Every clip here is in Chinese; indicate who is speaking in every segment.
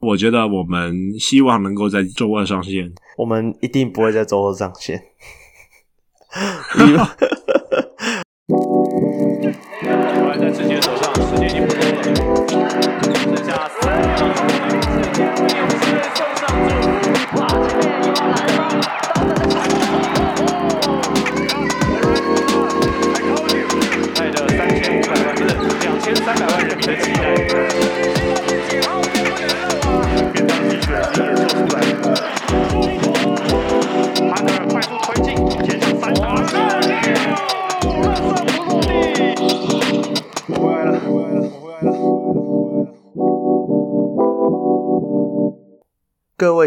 Speaker 1: 我觉得我们希望能够在周二上线。
Speaker 2: 我们一定不会在周二上线。在直接手上，时间已经不多了，剩下三百万，不是两千三百万人民的期待。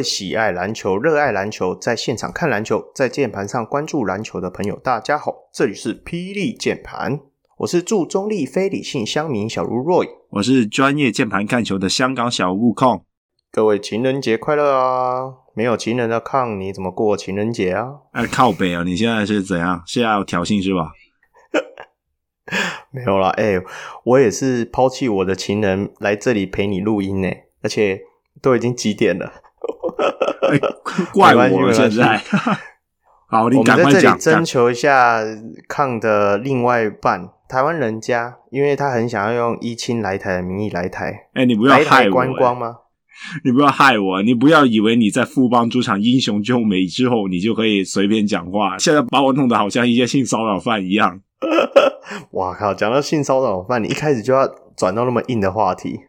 Speaker 2: 位喜爱篮球、热爱篮球，在现场看篮球，在键盘上关注篮球的朋友，大家好，这里是霹雳键盘，我是驻中立非理性乡民小如 Roy，
Speaker 1: 我是专业键盘看球的香港小悟空。
Speaker 2: 各位情人节快乐啊！没有情人的抗，你怎么过情人节啊？
Speaker 1: 哎，靠北啊！你现在是怎样？现在要挑衅是吧？
Speaker 2: 没有啦，哎、欸，我也是抛弃我的情人来这里陪你录音呢，而且都已经几点了？
Speaker 1: 欸、怪我现在，好，你赶快讲。征求一下
Speaker 2: 抗的另外一半，台湾人家，因为他很想要用一亲来台的名义来台。
Speaker 1: 哎、欸，你不要害我、欸！
Speaker 2: 观光吗？
Speaker 1: 你不要害我！你不要以为你在富邦主场英雄救美之后，你就可以随便讲话。现在把我弄得好像一些性骚扰犯一样。
Speaker 2: 哇靠！讲到性骚扰犯，你一开始就要转到那么硬的话题。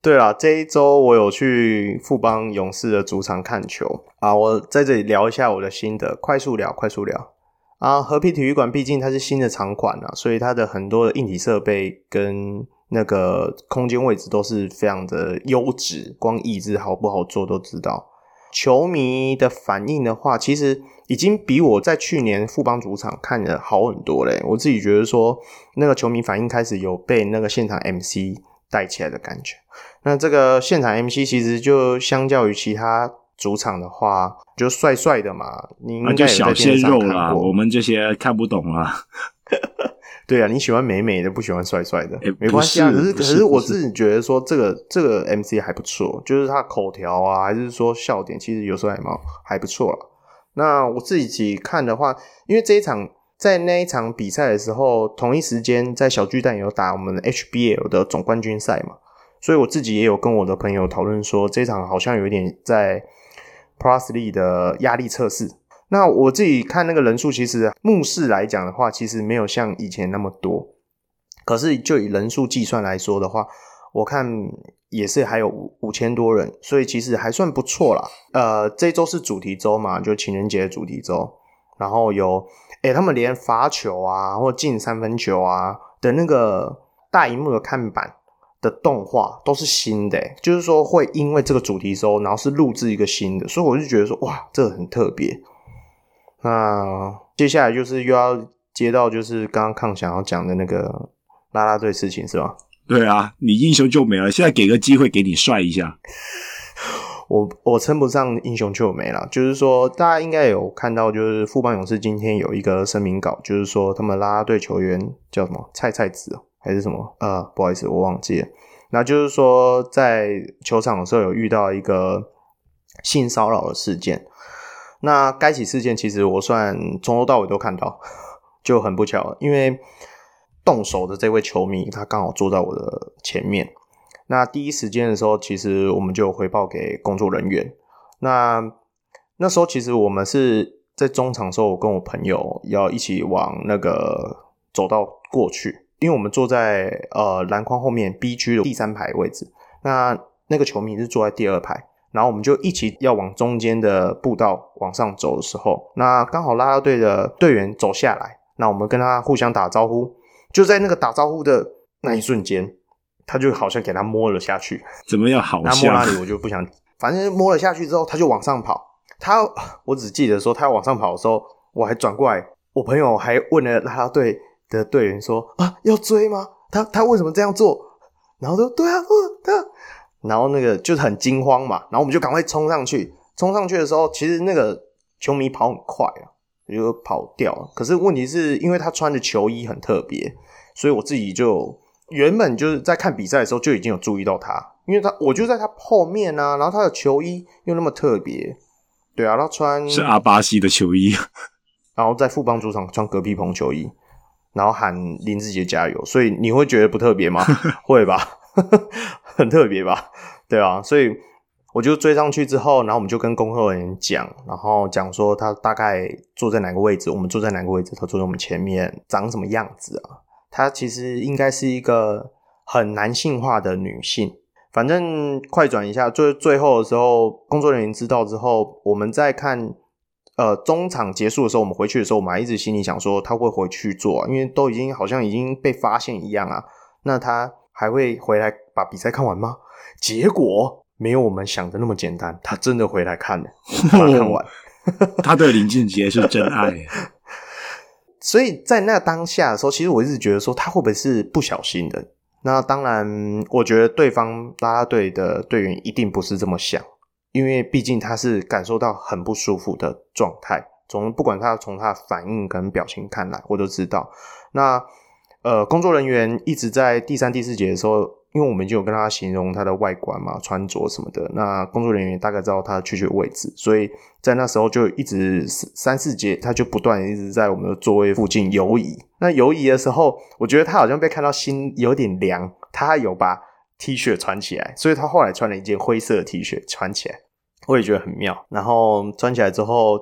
Speaker 2: 对啦，这一周我有去富邦勇士的主场看球啊，我在这里聊一下我的心得，快速聊，快速聊啊。和平体育馆毕竟它是新的场馆啊，所以它的很多的硬体设备跟那个空间位置都是非常的优质，光椅子好不好坐都知道。球迷的反应的话，其实已经比我在去年富邦主场看的好很多嘞。我自己觉得说，那个球迷反应开始有被那个现场 MC 带起来的感觉。那这个现场 MC 其实就相较于其他主场的话，就帅帅的嘛。你应该
Speaker 1: 就小鲜肉啦，我们这些看不懂啊。
Speaker 2: 对啊，你喜欢美美的，不喜欢帅帅的，
Speaker 1: 欸、
Speaker 2: 没关系啊。可是，
Speaker 1: 是
Speaker 2: 可是我自己觉得说，这个这个 MC 还不错，就是他口条啊，还是说笑点，其实有时候还蛮还不错了。那我自己看的话，因为这一场。在那一场比赛的时候，同一时间在小巨蛋有打我们的 HBL 的总冠军赛嘛，所以我自己也有跟我的朋友讨论说，这场好像有一点在 Plusly 的压力测试。那我自己看那个人数，其实目视来讲的话，其实没有像以前那么多。可是就以人数计算来说的话，我看也是还有五五千多人，所以其实还算不错啦。呃，这周是主题周嘛，就情人节主题周。然后有，诶他们连罚球啊，或进三分球啊的那个大萤幕的看板的动画都是新的，就是说会因为这个主题周，然后是录制一个新的，所以我就觉得说，哇，这个很特别。那接下来就是又要接到就是刚刚抗想要讲的那个啦啦队事情是吧？
Speaker 1: 对啊，你英雄救美了，现在给个机会给你帅一下。
Speaker 2: 我我称不上英雄救美啦，就是说大家应该有看到，就是富邦勇士今天有一个声明稿，就是说他们啦啦队球员叫什么菜菜子还是什么？呃，不好意思，我忘记了。那就是说在球场的时候有遇到一个性骚扰的事件。那该起事件其实我算从头到尾都看到，就很不巧，因为动手的这位球迷他刚好坐在我的前面。那第一时间的时候，其实我们就回报给工作人员。那那时候其实我们是在中场的时候，我跟我朋友要一起往那个走道过去，因为我们坐在呃篮筐后面 B 区的第三排位置。那那个球迷是坐在第二排，然后我们就一起要往中间的步道往上走的时候，那刚好啦啦队的队员走下来，那我们跟他互相打招呼，就在那个打招呼的那一瞬间。他就好像给他摸了下去，
Speaker 1: 怎么样？好像
Speaker 2: 摸哪里我就不想，反正摸了下去之后，他就往上跑。他我只记得说，他要往上跑的时候，我还转过来，我朋友还问了啦啦队的队员说：“啊，要追吗？他他为什么这样做？”然后说：“对啊，对啊。”然后那个就是很惊慌嘛，然后我们就赶快冲上去。冲上去的时候，其实那个球迷跑很快啊，就跑掉了。可是问题是因为他穿的球衣很特别，所以我自己就。原本就是在看比赛的时候就已经有注意到他，因为他我就在他后面啊，然后他的球衣又那么特别，对啊，他穿
Speaker 1: 是阿巴西的球衣，
Speaker 2: 然后在富邦主场穿隔壁棚球衣，然后喊林志杰加油，所以你会觉得不特别吗？会吧，很特别吧？对啊，所以。我就追上去之后，然后我们就跟工作人员讲，然后讲说他大概坐在哪个位置，我们坐在哪个位置，他坐在我们前面，长什么样子啊？他其实应该是一个很男性化的女性。反正快转一下，最最后的时候，工作人员知道之后，我们在看呃中场结束的时候，我们回去的时候，我们还一直心里想说他会回去做，因为都已经好像已经被发现一样啊。那他还会回来把比赛看完吗？结果。没有我们想的那么简单，他真的回来看了，把他看完。
Speaker 1: 他对林俊杰是真爱，
Speaker 2: 所以在那当下的时候，其实我一直觉得说他会不会是不小心的？那当然，我觉得对方啦啦队的队员一定不是这么想，因为毕竟他是感受到很不舒服的状态。从不管他从他的反应跟表情看来，我都知道。那呃，工作人员一直在第三、第四节的时候。因为我们已经有跟他形容他的外观嘛，穿着什么的，那工作人员大概知道他的确切位置，所以在那时候就一直三四节，他就不断一直在我们的座位附近游移。那游移的时候，我觉得他好像被看到心有点凉，他有把 T 恤穿起来，所以他后来穿了一件灰色的 T 恤穿起来，我也觉得很妙。然后穿起来之后，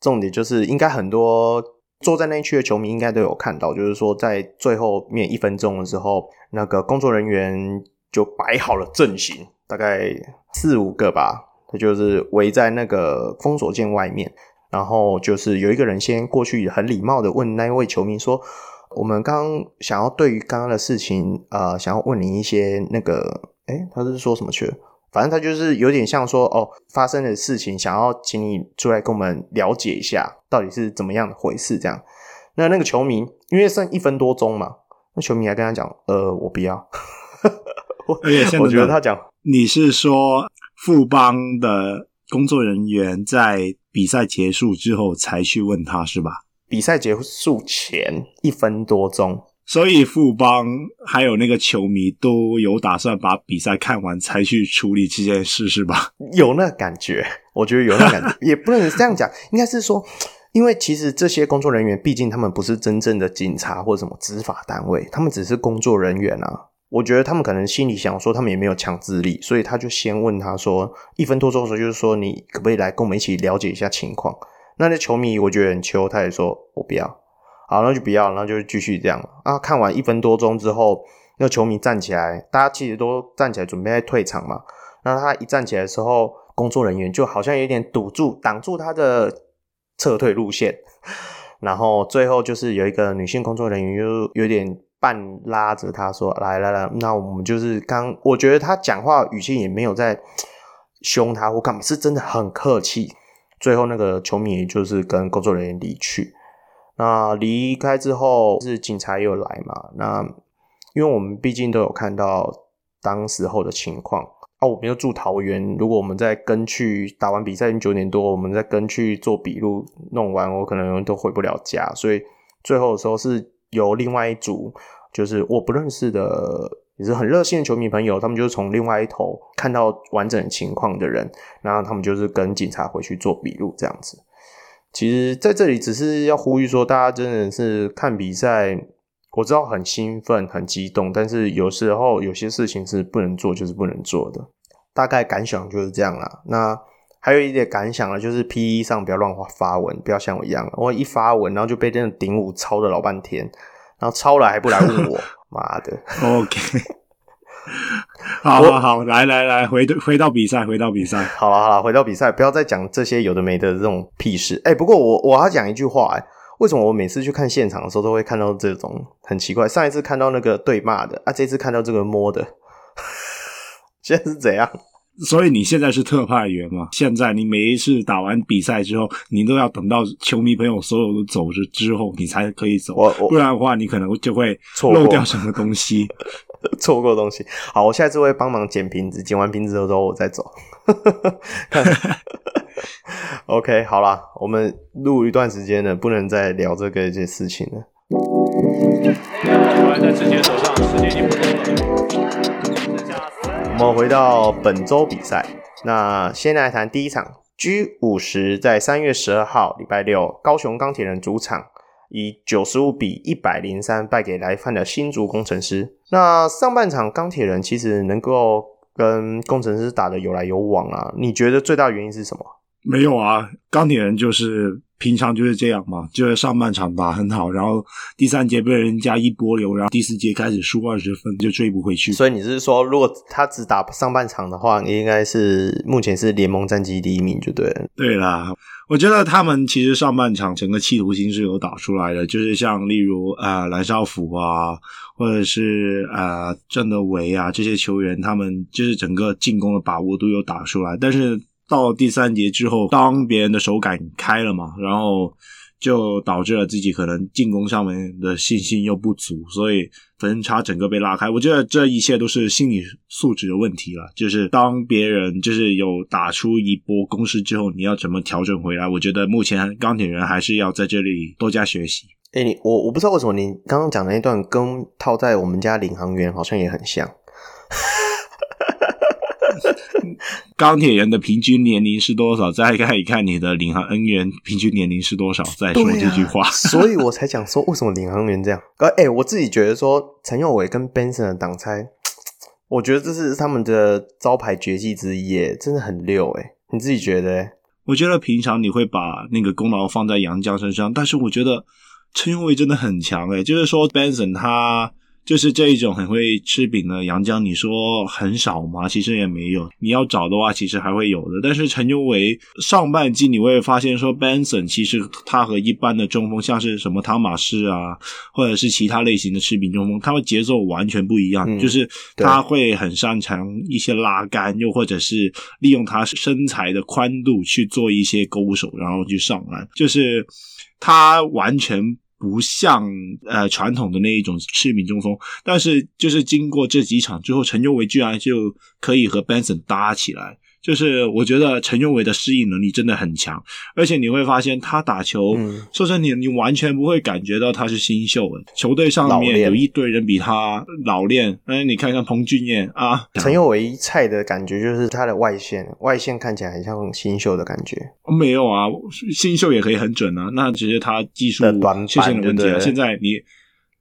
Speaker 2: 重点就是应该很多。坐在那一区的球迷应该都有看到，就是说在最后面一分钟的时候，那个工作人员就摆好了阵型，大概四五个吧，他就是围在那个封锁线外面，然后就是有一个人先过去，很礼貌的问那一位球迷说：“我们刚想要对于刚刚的事情，呃，想要问你一些那个，诶，他是说什么去了？”反正他就是有点像说哦，发生的事情，想要请你出来跟我们了解一下，到底是怎么样的回事。这样，那那个球迷因为剩一分多钟嘛，那球迷还跟他讲，呃，我不要。我我觉得他讲，
Speaker 1: 你是说富邦的工作人员在比赛结束之后才去问他是吧？
Speaker 2: 比赛结束前一分多钟。
Speaker 1: 所以富邦还有那个球迷都有打算把比赛看完才去处理这件事，是吧？
Speaker 2: 有那感觉，我觉得有那感觉，也不能这样讲，应该是说，因为其实这些工作人员，毕竟他们不是真正的警察或者什么执法单位，他们只是工作人员啊。我觉得他们可能心里想说，他们也没有强制力，所以他就先问他说，一分多钟的时候，就是说你可不可以来跟我们一起了解一下情况？那那球迷我觉得很秋，他也说我不要。好，那就不要，然后就继续这样啊。看完一分多钟之后，那球迷站起来，大家其实都站起来准备在退场嘛。那他一站起来的时候，工作人员就好像有点堵住、挡住他的撤退路线。然后最后就是有一个女性工作人员又有点半拉着他说：“来来来，那我们就是刚，我觉得他讲话语气也没有在凶他或干嘛，是真的很客气。”最后那个球迷就是跟工作人员离去。那离开之后是警察又来嘛？那因为我们毕竟都有看到当时候的情况啊，我们又住桃园，如果我们再跟去打完比赛九点多，我们再跟去做笔录弄完，我可能都回不了家，所以最后的时候是由另外一组，就是我不认识的，也是很热心的球迷朋友，他们就是从另外一头看到完整情况的人，然后他们就是跟警察回去做笔录这样子。其实在这里只是要呼吁说，大家真的是看比赛，我知道很兴奋、很激动，但是有时候有些事情是不能做，就是不能做的。大概感想就是这样啦。那还有一点感想呢，就是 P E 上不要乱发文，不要像我一样，我一发文然后就被那个顶五抄了老半天，然后抄了还不来问我，妈的。
Speaker 1: OK。好好好，来来来，回回到比赛，回到比赛。
Speaker 2: 好了好了，回到比赛，不要再讲这些有的没的这种屁事。哎、欸，不过我我要讲一句话，哎，为什么我每次去看现场的时候都会看到这种很奇怪？上一次看到那个对骂的啊，这次看到这个摸的，现在是怎样？
Speaker 1: 所以你现在是特派员嘛？现在你每一次打完比赛之后，你都要等到球迷朋友所有都走了之后，你才可以走。不然的话，你可能就会漏掉什么东西。
Speaker 2: 错过东西，好，我下次会帮忙捡瓶子，捡完瓶子之后我再走。看 OK，好啦，我们录一段时间了，不能再聊这个一些事情了。
Speaker 3: 还在志杰手上，时间已经不多了。
Speaker 2: 我们回到本周比赛，那先来谈第一场 G 五十，在三月十二号礼拜六，高雄钢铁人主场以九十五比一百零三败给来犯的新竹工程师。那上半场钢铁人其实能够跟工程师打得有来有往啊，你觉得最大原因是什么？
Speaker 1: 没有啊，钢铁人就是。平常就是这样嘛，就是上半场打很好，然后第三节被人家一波流，然后第四节开始输二十分就追不回去。
Speaker 2: 所以你是说，如果他只打上半场的话，应该是目前是联盟战绩第一名就对了。
Speaker 1: 对啦，我觉得他们其实上半场整个企图心是有打出来的，就是像例如啊蓝少辅啊，或者是啊郑德维啊这些球员，他们就是整个进攻的把握都有打出来，但是。到第三节之后，当别人的手感开了嘛，然后就导致了自己可能进攻上面的信心又不足，所以分差整个被拉开。我觉得这一切都是心理素质的问题了。就是当别人就是有打出一波攻势之后，你要怎么调整回来？我觉得目前钢铁人还是要在这里多加学习。
Speaker 2: 哎，你我我不知道为什么你刚刚讲的那段跟套在我们家领航员好像也很像。
Speaker 1: 钢铁人的平均年龄是多少？再看一看你的领航恩员平均年龄是多少？再说这句话，
Speaker 2: 啊、所以我才讲说为什么领航员这样。哎、欸，我自己觉得说陈佑伟跟 Benson 的挡拆，我觉得这是他们的招牌绝技之一，耶，真的很溜。哎，你自己觉得？
Speaker 1: 我觉得平常你会把那个功劳放在杨绛身上，但是我觉得陈佑伟真的很强。哎，就是说 Benson 他。就是这一种很会吃饼的洋将，你说很少吗？其实也没有。你要找的话，其实还会有的。但是陈尤维上半季你会发现说，Benson 其实他和一般的中锋，像是什么汤马士啊，或者是其他类型的吃饼中锋，他们节奏完全不一样。嗯、就是他会很擅长一些拉杆，又或者是利用他身材的宽度去做一些勾手，然后去上篮。就是他完全。不像呃传统的那一种吃饼中锋，但是就是经过这几场之后，陈佑维居然就可以和 Benson 搭起来。就是我觉得陈佑维的适应能力真的很强，而且你会发现他打球，嗯、说真的，你你完全不会感觉到他是新秀的。球队上面有一堆人比他老练，哎，你看看彭俊彦啊，
Speaker 2: 陈佑维菜的感觉就是他的外线，外线看起来很像新秀的感觉。
Speaker 1: 没有啊，新秀也可以很准啊，那只是他技术短板的问题啊。现在你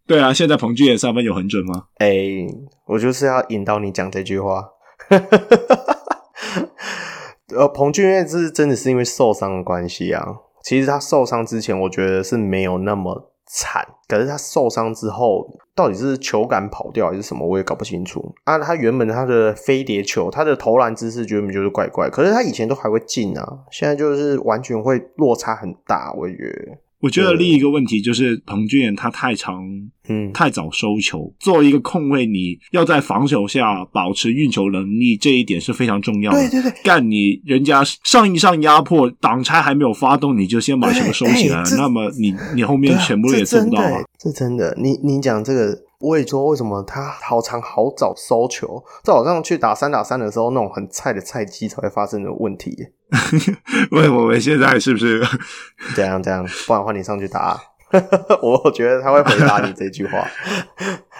Speaker 1: 对啊，现在彭俊彦三分有很准吗？
Speaker 2: 哎，我就是要引导你讲这句话。呃，彭俊彦是真的是因为受伤的关系啊。其实他受伤之前，我觉得是没有那么惨。可是他受伤之后，到底是球感跑掉还是什么，我也搞不清楚。啊，他原本他的飞碟球，他的投篮姿势原本就是怪怪。可是他以前都还会进啊，现在就是完全会落差很大，我觉得。
Speaker 1: 我觉得另一个问题就是彭俊彦他太长，嗯，太早收球。作为一个控卫，你要在防守下保持运球能力，这一点是非常重要的。
Speaker 2: 对对对，
Speaker 1: 干你人家上一上压迫挡拆还没有发动，你就先把球收起来，那么你你后面全部也做不到啊。
Speaker 2: 这真的，你你讲这个。我也说，为什么他好长好早收球？这好像去打三打三的时候，那种很菜的菜鸡才会发生的问题。
Speaker 1: 问我们现在是不是
Speaker 2: 这样这样？不然换你上去打。我觉得他会回答你这句话。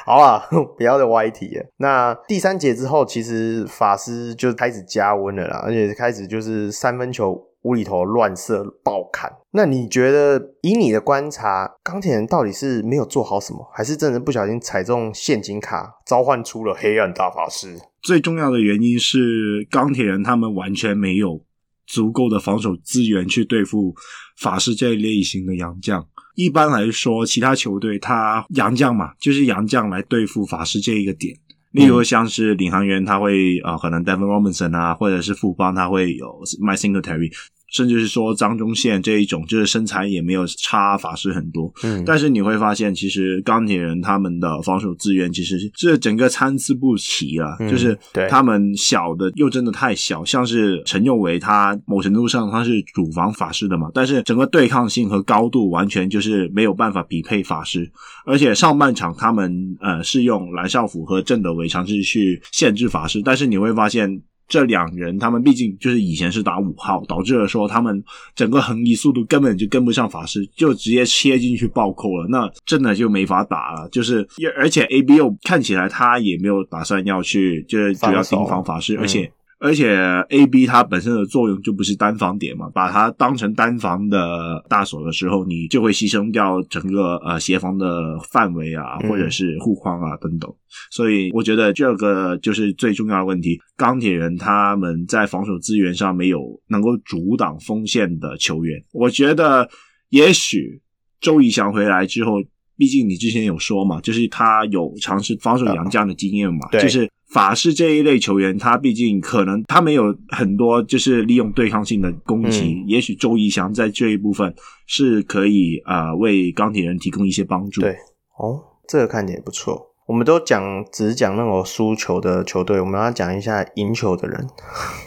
Speaker 2: 好啊，不要再歪题了。那第三节之后，其实法师就开始加温了啦，而且开始就是三分球。无厘头乱射爆砍，那你觉得以你的观察，钢铁人到底是没有做好什么，还是真的不小心踩中陷阱卡，召唤出了黑暗大法师？
Speaker 1: 最重要的原因是钢铁人他们完全没有足够的防守资源去对付法师这一类型的洋将。一般来说，其他球队他洋将嘛，就是洋将来对付法师这一个点。例如像是领航员，他会啊、呃，可能 Devin Robinson 啊，或者是富邦，他会有 Mike Singletary。甚至是说张忠宪这一种，就是身材也没有差法师很多，嗯，但是你会发现，其实钢铁人他们的防守资源其实是整个参差不齐啊，嗯、就是他们小的又真的太小，像是陈佑维，他某程度上他是主防法师的嘛，但是整个对抗性和高度完全就是没有办法匹配法师，而且上半场他们呃是用蓝少辅和郑德维尝试去限制法师，但是你会发现。这两人他们毕竟就是以前是打五号，导致了说他们整个横移速度根本就跟不上法师，就直接切进去暴扣了，那真的就没法打了。就是而且 ABO 看起来他也没有打算要去，就是主要盯防法师，而且。而且 A B 它本身的作用就不是单防点嘛，把它当成单防的大手的时候，你就会牺牲掉整个呃协防的范围啊，或者是护框啊等等。所以我觉得这个就是最重要的问题。钢铁人他们在防守资源上没有能够阻挡锋线的球员。我觉得也许周怡翔回来之后，毕竟你之前有说嘛，就是他有尝试防守杨将的经验嘛，
Speaker 2: 对，
Speaker 1: 就是。法式这一类球员，他毕竟可能他没有很多就是利用对抗性的攻击，嗯、也许周怡翔在这一部分是可以啊、呃、为钢铁人提供一些帮助。
Speaker 2: 对，哦，这个看点也不错。我们都讲只讲那种输球的球队，我们要讲一下赢球的人。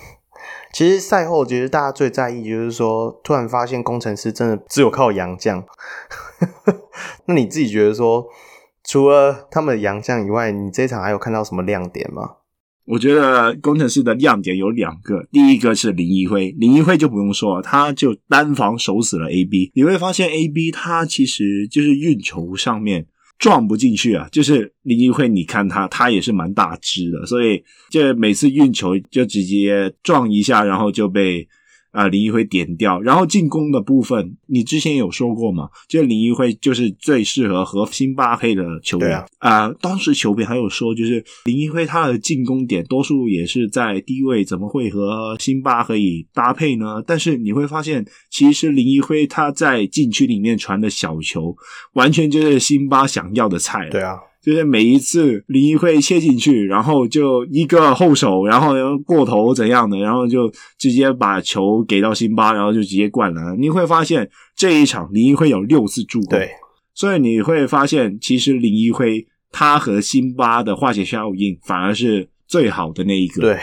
Speaker 2: 其实赛后，其实大家最在意就是说，突然发现工程师真的只有靠洋将。那你自己觉得说？除了他们的洋将以外，你这场还有看到什么亮点吗？
Speaker 1: 我觉得工程师的亮点有两个，第一个是林一辉，林一辉就不用说了，他就单防守死了 AB。你会发现 AB 他其实就是运球上面撞不进去啊，就是林一辉，你看他，他也是蛮大只的，所以就每次运球就直接撞一下，然后就被。啊，林一辉点掉，然后进攻的部分，你之前有说过嘛？就林一辉就是最适合和辛巴配的球员啊，啊。当时球评还有说，就是林一辉他的进攻点多数也是在低位，怎么会和辛巴可以搭配呢？但是你会发现，其实林一辉他在禁区里面传的小球，完全就是辛巴想要的菜。
Speaker 2: 对啊。
Speaker 1: 就是每一次林一辉切进去，然后就一个后手，然后过头怎样的，然后就直接把球给到辛巴，然后就直接灌篮。你会发现这一场林一辉有六次助攻，
Speaker 2: 对，
Speaker 1: 所以你会发现其实林一辉他和辛巴的化学效应反而是最好的那一个，
Speaker 2: 对。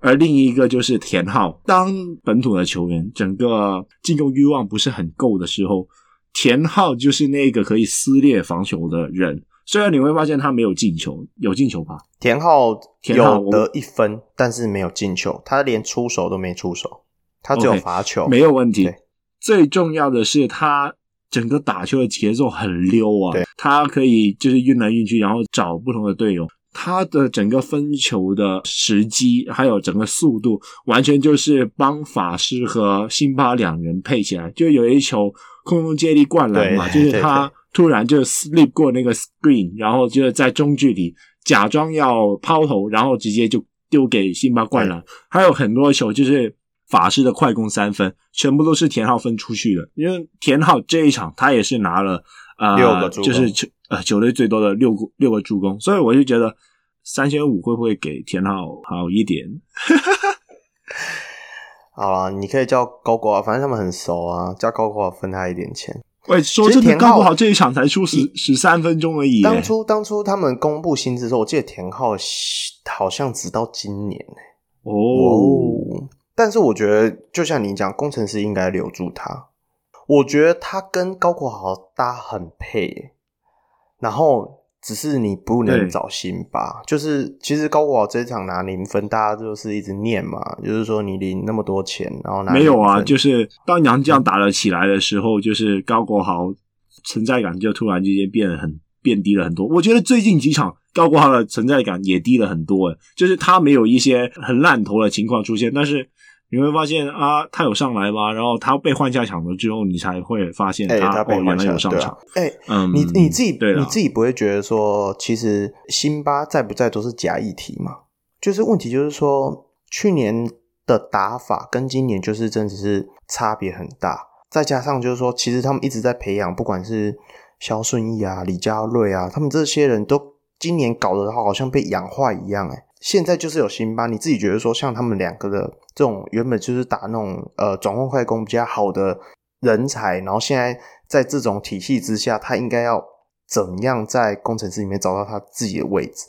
Speaker 1: 而另一个就是田浩，当本土的球员整个进攻欲望不是很够的时候，田浩就是那个可以撕裂防守的人。虽然你会发现他没有进球，有进球吧？
Speaker 2: 田浩有得一分，但是没有进球，他连出手都没出手，他只有罚球，okay,
Speaker 1: 没有问题。最重要的是他整个打球的节奏很溜啊，他可以就是运来运去，然后找不同的队友。他的整个分球的时机，还有整个速度，完全就是帮法师和辛巴两人配起来。就有一球空中接力灌篮嘛，就是他。突然就 slip 过那个 screen，然后就是在中距离假装要抛投，然后直接就丢给辛巴灌篮。还有很多球就是法师的快攻三分，全部都是田浩分出去的。因为田浩这一场他也是拿了呃
Speaker 2: 六个
Speaker 1: 就是球呃球队最多的六个六个助攻，所以我就觉得三千五会不会给田浩好一点？
Speaker 2: 好啊，你可以叫高国啊，反正他们很熟啊，叫高国分他一点钱。
Speaker 1: 喂，说真的，刚好这一场才出十十三分钟而已。
Speaker 2: 当初当初他们公布薪资的时候，我记得田浩好像直到今年
Speaker 1: 哦，
Speaker 2: 哦，但是我觉得，就像你讲，工程师应该留住他。我觉得他跟高国豪搭很配，然后。只是你不能找辛巴，就是其实高国豪这一场拿零分，大家就是一直念嘛，就是说你领那么多钱，然后拿
Speaker 1: 没有啊？就是当杨绛打了起来的时候，就是高国豪存在感就突然之间变得很变低了很多。我觉得最近几场高国豪的存在感也低了很多，诶，就是他没有一些很烂头的情况出现，但是。你会发现啊，他有上来吗？然后他被换下场了之后，你才会发现他，
Speaker 2: 被换下
Speaker 1: 哦，原来有上场。
Speaker 2: 哎，欸，嗯，你你自己你自己不会觉得说，其实辛巴在不在都是假议题嘛？就是问题就是说，去年的打法跟今年就是真的是差别很大。再加上就是说，其实他们一直在培养，不管是肖顺义啊、李佳瑞啊，他们这些人都今年搞得好像被养坏一样，欸。哎，现在就是有辛巴，你自己觉得说，像他们两个的。这种原本就是打那种呃转换快攻比较好的人才，然后现在在这种体系之下，他应该要怎样在工程师里面找到他自己的位置？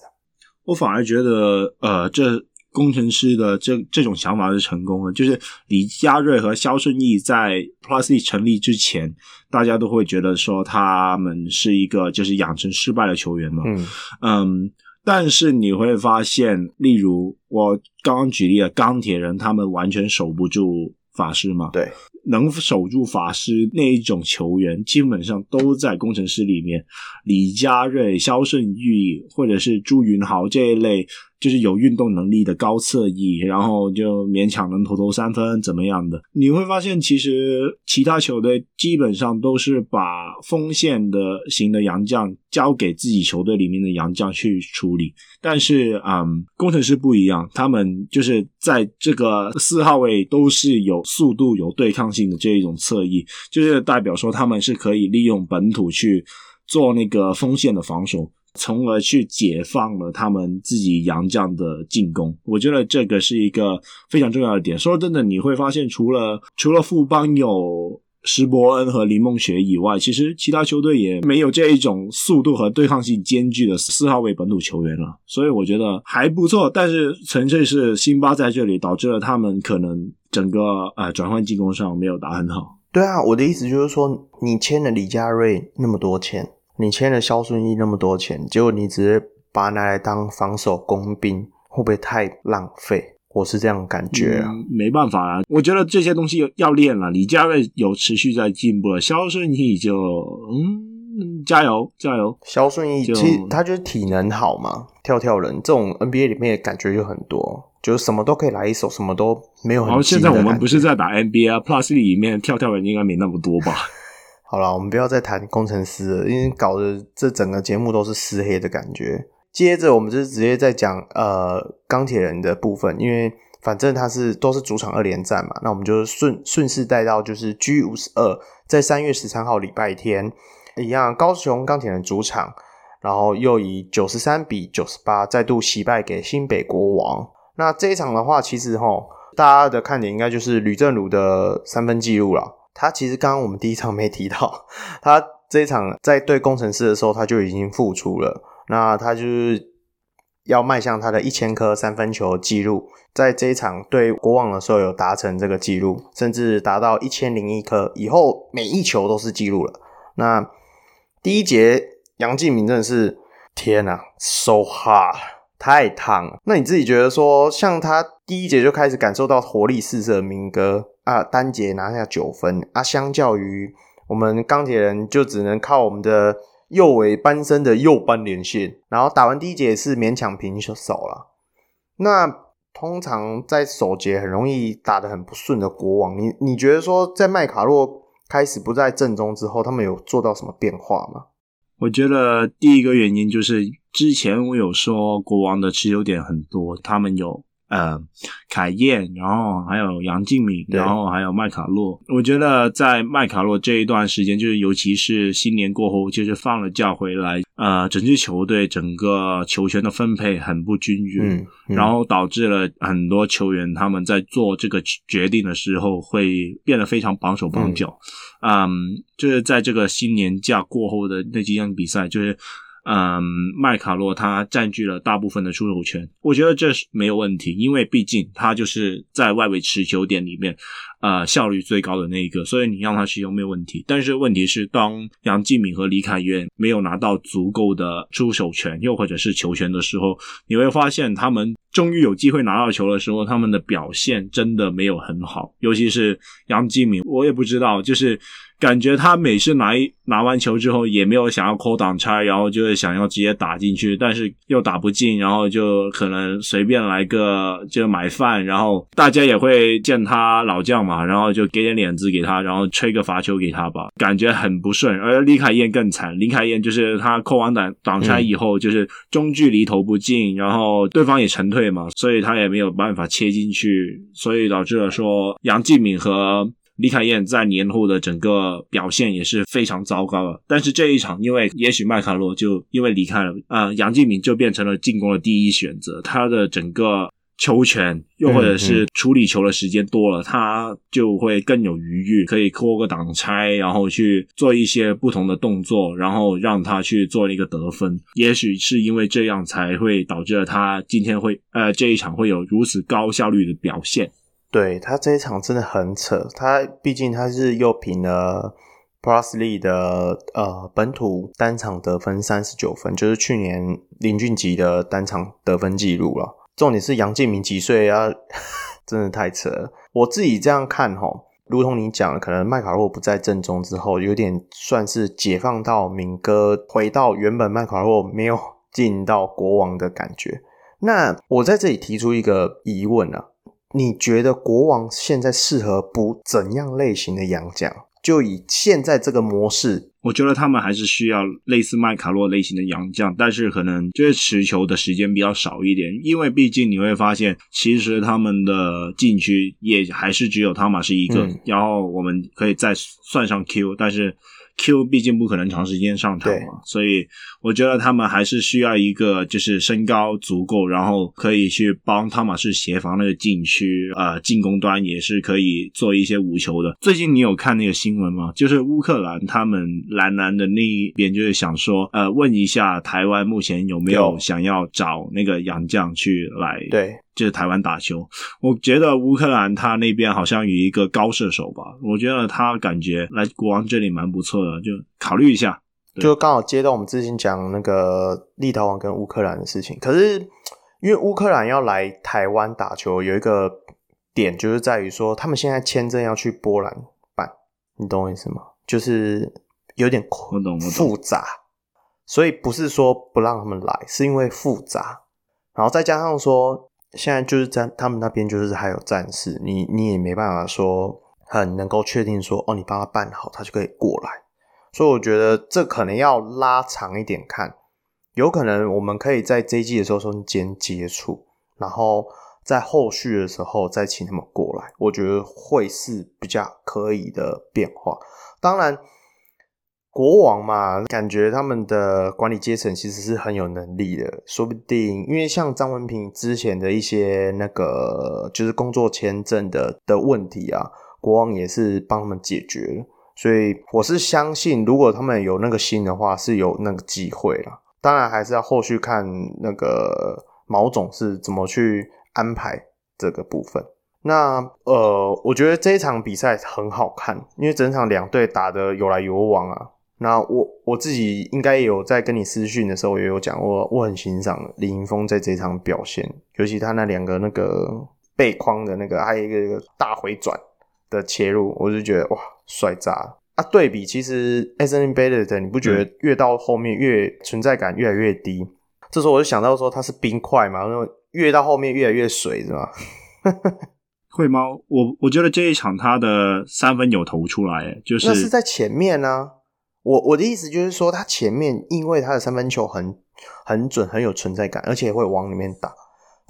Speaker 1: 我反而觉得，呃，这工程师的这这种想法是成功的。就是李佳瑞和肖顺义在 Plus 成立之前，大家都会觉得说他们是一个就是养成失败的球员嘛。嗯。嗯但是你会发现，例如我刚刚举例了钢铁人，他们完全守不住法师嘛？
Speaker 2: 对。
Speaker 1: 能守住法师那一种球员，基本上都在工程师里面。李佳瑞、肖胜玉，或者是朱云豪这一类。就是有运动能力的高侧翼，然后就勉强能投投三分，怎么样的？你会发现，其实其他球队基本上都是把锋线的型的洋将交给自己球队里面的洋将去处理。但是，嗯，工程师不一样，他们就是在这个四号位都是有速度、有对抗性的这一种侧翼，就是代表说他们是可以利用本土去做那个锋线的防守。从而去解放了他们自己洋将的进攻，我觉得这个是一个非常重要的点。说真的，你会发现除了除了富邦有施伯恩和林梦雪以外，其实其他球队也没有这一种速度和对抗性兼具的四号位本土球员了。所以我觉得还不错，但是纯粹是辛巴在这里导致了他们可能整个呃转换进攻上没有打很好。
Speaker 2: 对啊，我的意思就是说，你签了李佳瑞那么多钱。你签了肖顺义那么多钱，结果你直接把他拿来当防守工兵，会不会太浪费？我是这样感觉啊。
Speaker 1: 嗯，没办法啊，我觉得这些东西要练了。李佳瑞有持续在进步了，肖顺义就嗯，加油加油。
Speaker 2: 肖顺义其实他就是体能好嘛，跳跳人这种 NBA 里面的感觉就很多，就是什么都可以来一手，什么都没有很。
Speaker 1: 然后现在我们不是在打 NBA Plus 里面跳跳人应该没那么多吧？
Speaker 2: 好了，我们不要再谈工程师了，因为搞得这整个节目都是撕黑的感觉。接着，我们就直接在讲呃钢铁人的部分，因为反正他是都是主场二连战嘛，那我们就顺顺势带到就是 G 五十二，在三月十三号礼拜天一样，高雄钢铁人主场，然后又以九十三比九十八再度惜败给新北国王。那这一场的话，其实齁，大家的看点应该就是吕正儒的三分记录了。他其实刚刚我们第一场没提到，他这一场在对工程师的时候他就已经复出了。那他就是要迈向他的一千颗三分球记录，在这一场对国王的时候有达成这个记录，甚至达到一千零一颗，以后每一球都是记录了。那第一节杨敬敏真的是天啊，so hard，太烫了。那你自己觉得说，像他第一节就开始感受到活力四射的明哥。啊，单节拿下九分啊！相较于我们钢铁人，就只能靠我们的右尾扳身的右扳连线，然后打完第一节是勉强平手了。那通常在首节很容易打得很不顺的国王，你你觉得说在麦卡洛开始不在阵中之后，他们有做到什么变化吗？
Speaker 1: 我觉得第一个原因就是之前我有说国王的持球点很多，他们有。呃，凯燕，然后还有杨敬敏，然后还有麦卡洛。我觉得在麦卡洛这一段时间，就是尤其是新年过后，就是放了假回来，呃，整支球队整个球权的分配很不均匀，嗯嗯、然后导致了很多球员他们在做这个决定的时候会变得非常绑手绑脚。嗯，嗯，就是在这个新年假过后的那几场比赛，就是。嗯，麦卡洛他占据了大部分的出手权，我觉得这是没有问题，因为毕竟他就是在外围持球点里面，呃，效率最高的那一个，所以你让他使用没有问题。但是问题是，当杨敬敏和李凯源没有拿到足够的出手权，又或者是球权的时候，你会发现他们终于有机会拿到球的时候，他们的表现真的没有很好，尤其是杨敬敏，我也不知道，就是。感觉他每次拿一拿完球之后，也没有想要扣挡拆，然后就是想要直接打进去，但是又打不进，然后就可能随便来个就买饭，然后大家也会见他老将嘛，然后就给点脸子给他，然后吹个罚球给他吧，感觉很不顺。而李凯燕更惨，李凯燕就是他扣完挡挡拆以后，就是中距离投不进，然后对方也沉退嘛，所以他也没有办法切进去，所以导致了说杨继敏和。李凯燕在年后的整个表现也是非常糟糕的，但是这一场，因为也许麦卡洛就因为离开了，啊、呃，杨敬敏就变成了进攻的第一选择，他的整个球权又或者是处理球的时间多了，嗯嗯、他就会更有余裕，可以扣个挡拆，然后去做一些不同的动作，然后让他去做一个得分。也许是因为这样才会导致了他今天会呃这一场会有如此高效率的表现。
Speaker 2: 对，他这一场真的很扯，他毕竟他是又平了 Plus Lee 的呃本土单场得分三十九分，就是去年林俊杰的单场得分记录了。重点是杨敬明几岁啊？真的太扯了。我自己这样看哈，如同你讲，可能麦卡洛不在阵中之后，有点算是解放到敏哥，回到原本麦卡洛没有 进到国王的感觉。那我在这里提出一个疑问啊，你觉得国王现在适合补怎样类型的洋将？就以现在这个模式，
Speaker 1: 我觉得他们还是需要类似麦卡洛类型的洋将，但是可能就是持球的时间比较少一点，因为毕竟你会发现，其实他们的禁区也还是只有汤马是一个，嗯、然后我们可以再算上 Q，但是。Q 毕竟不可能长时间上场嘛，所以我觉得他们还是需要一个就是身高足够，然后可以去帮汤马士协防那个禁区，呃，进攻端也是可以做一些无球的。最近你有看那个新闻吗？就是乌克兰他们蓝蓝的那一边就是想说，呃，问一下台湾目前有没有想要找那个洋将去来
Speaker 2: 对。
Speaker 1: 就是台湾打球，我觉得乌克兰他那边好像有一个高射手吧，我觉得他感觉来国王这里蛮不错的，就考虑一下。
Speaker 2: 就刚好接到我们之前讲那个立陶宛跟乌克兰的事情，可是因为乌克兰要来台湾打球，有一个点就是在于说，他们现在签证要去波兰办，你懂我意思吗？就是有点复杂，所以不是说不让他们来，是因为复杂，然后再加上说。现在就是在他们那边，就是还有战事，你你也没办法说很能够确定说哦，你帮他办好，他就可以过来。所以我觉得这可能要拉长一点看，有可能我们可以在这一季的时候中间接触，然后在后续的时候再请他们过来，我觉得会是比较可以的变化。当然。国王嘛，感觉他们的管理阶层其实是很有能力的，说不定因为像张文平之前的一些那个就是工作签证的的问题啊，国王也是帮他们解决了，所以我是相信，如果他们有那个心的话，是有那个机会啦。当然还是要后续看那个毛总是怎么去安排这个部分。那呃，我觉得这一场比赛很好看，因为整场两队打得有来有往啊。那我我自己应该有在跟你私讯的时候也有讲，过我很欣赏李盈峰在这场表现，尤其他那两个那个背框的那个，还有一个一个大回转的切入，我就觉得哇帅炸啊！对比其实 Anthony Bennett 你不觉得越到后面越存在感越来越低？嗯、这时候我就想到说他是冰块嘛，然后越到后面越来越水是吧？
Speaker 1: 会吗？我我觉得这一场他的三分有投出来，就是那
Speaker 2: 是在前面呢、啊。我我的意思就是说，他前面因为他的三分球很很准，很有存在感，而且会往里面打。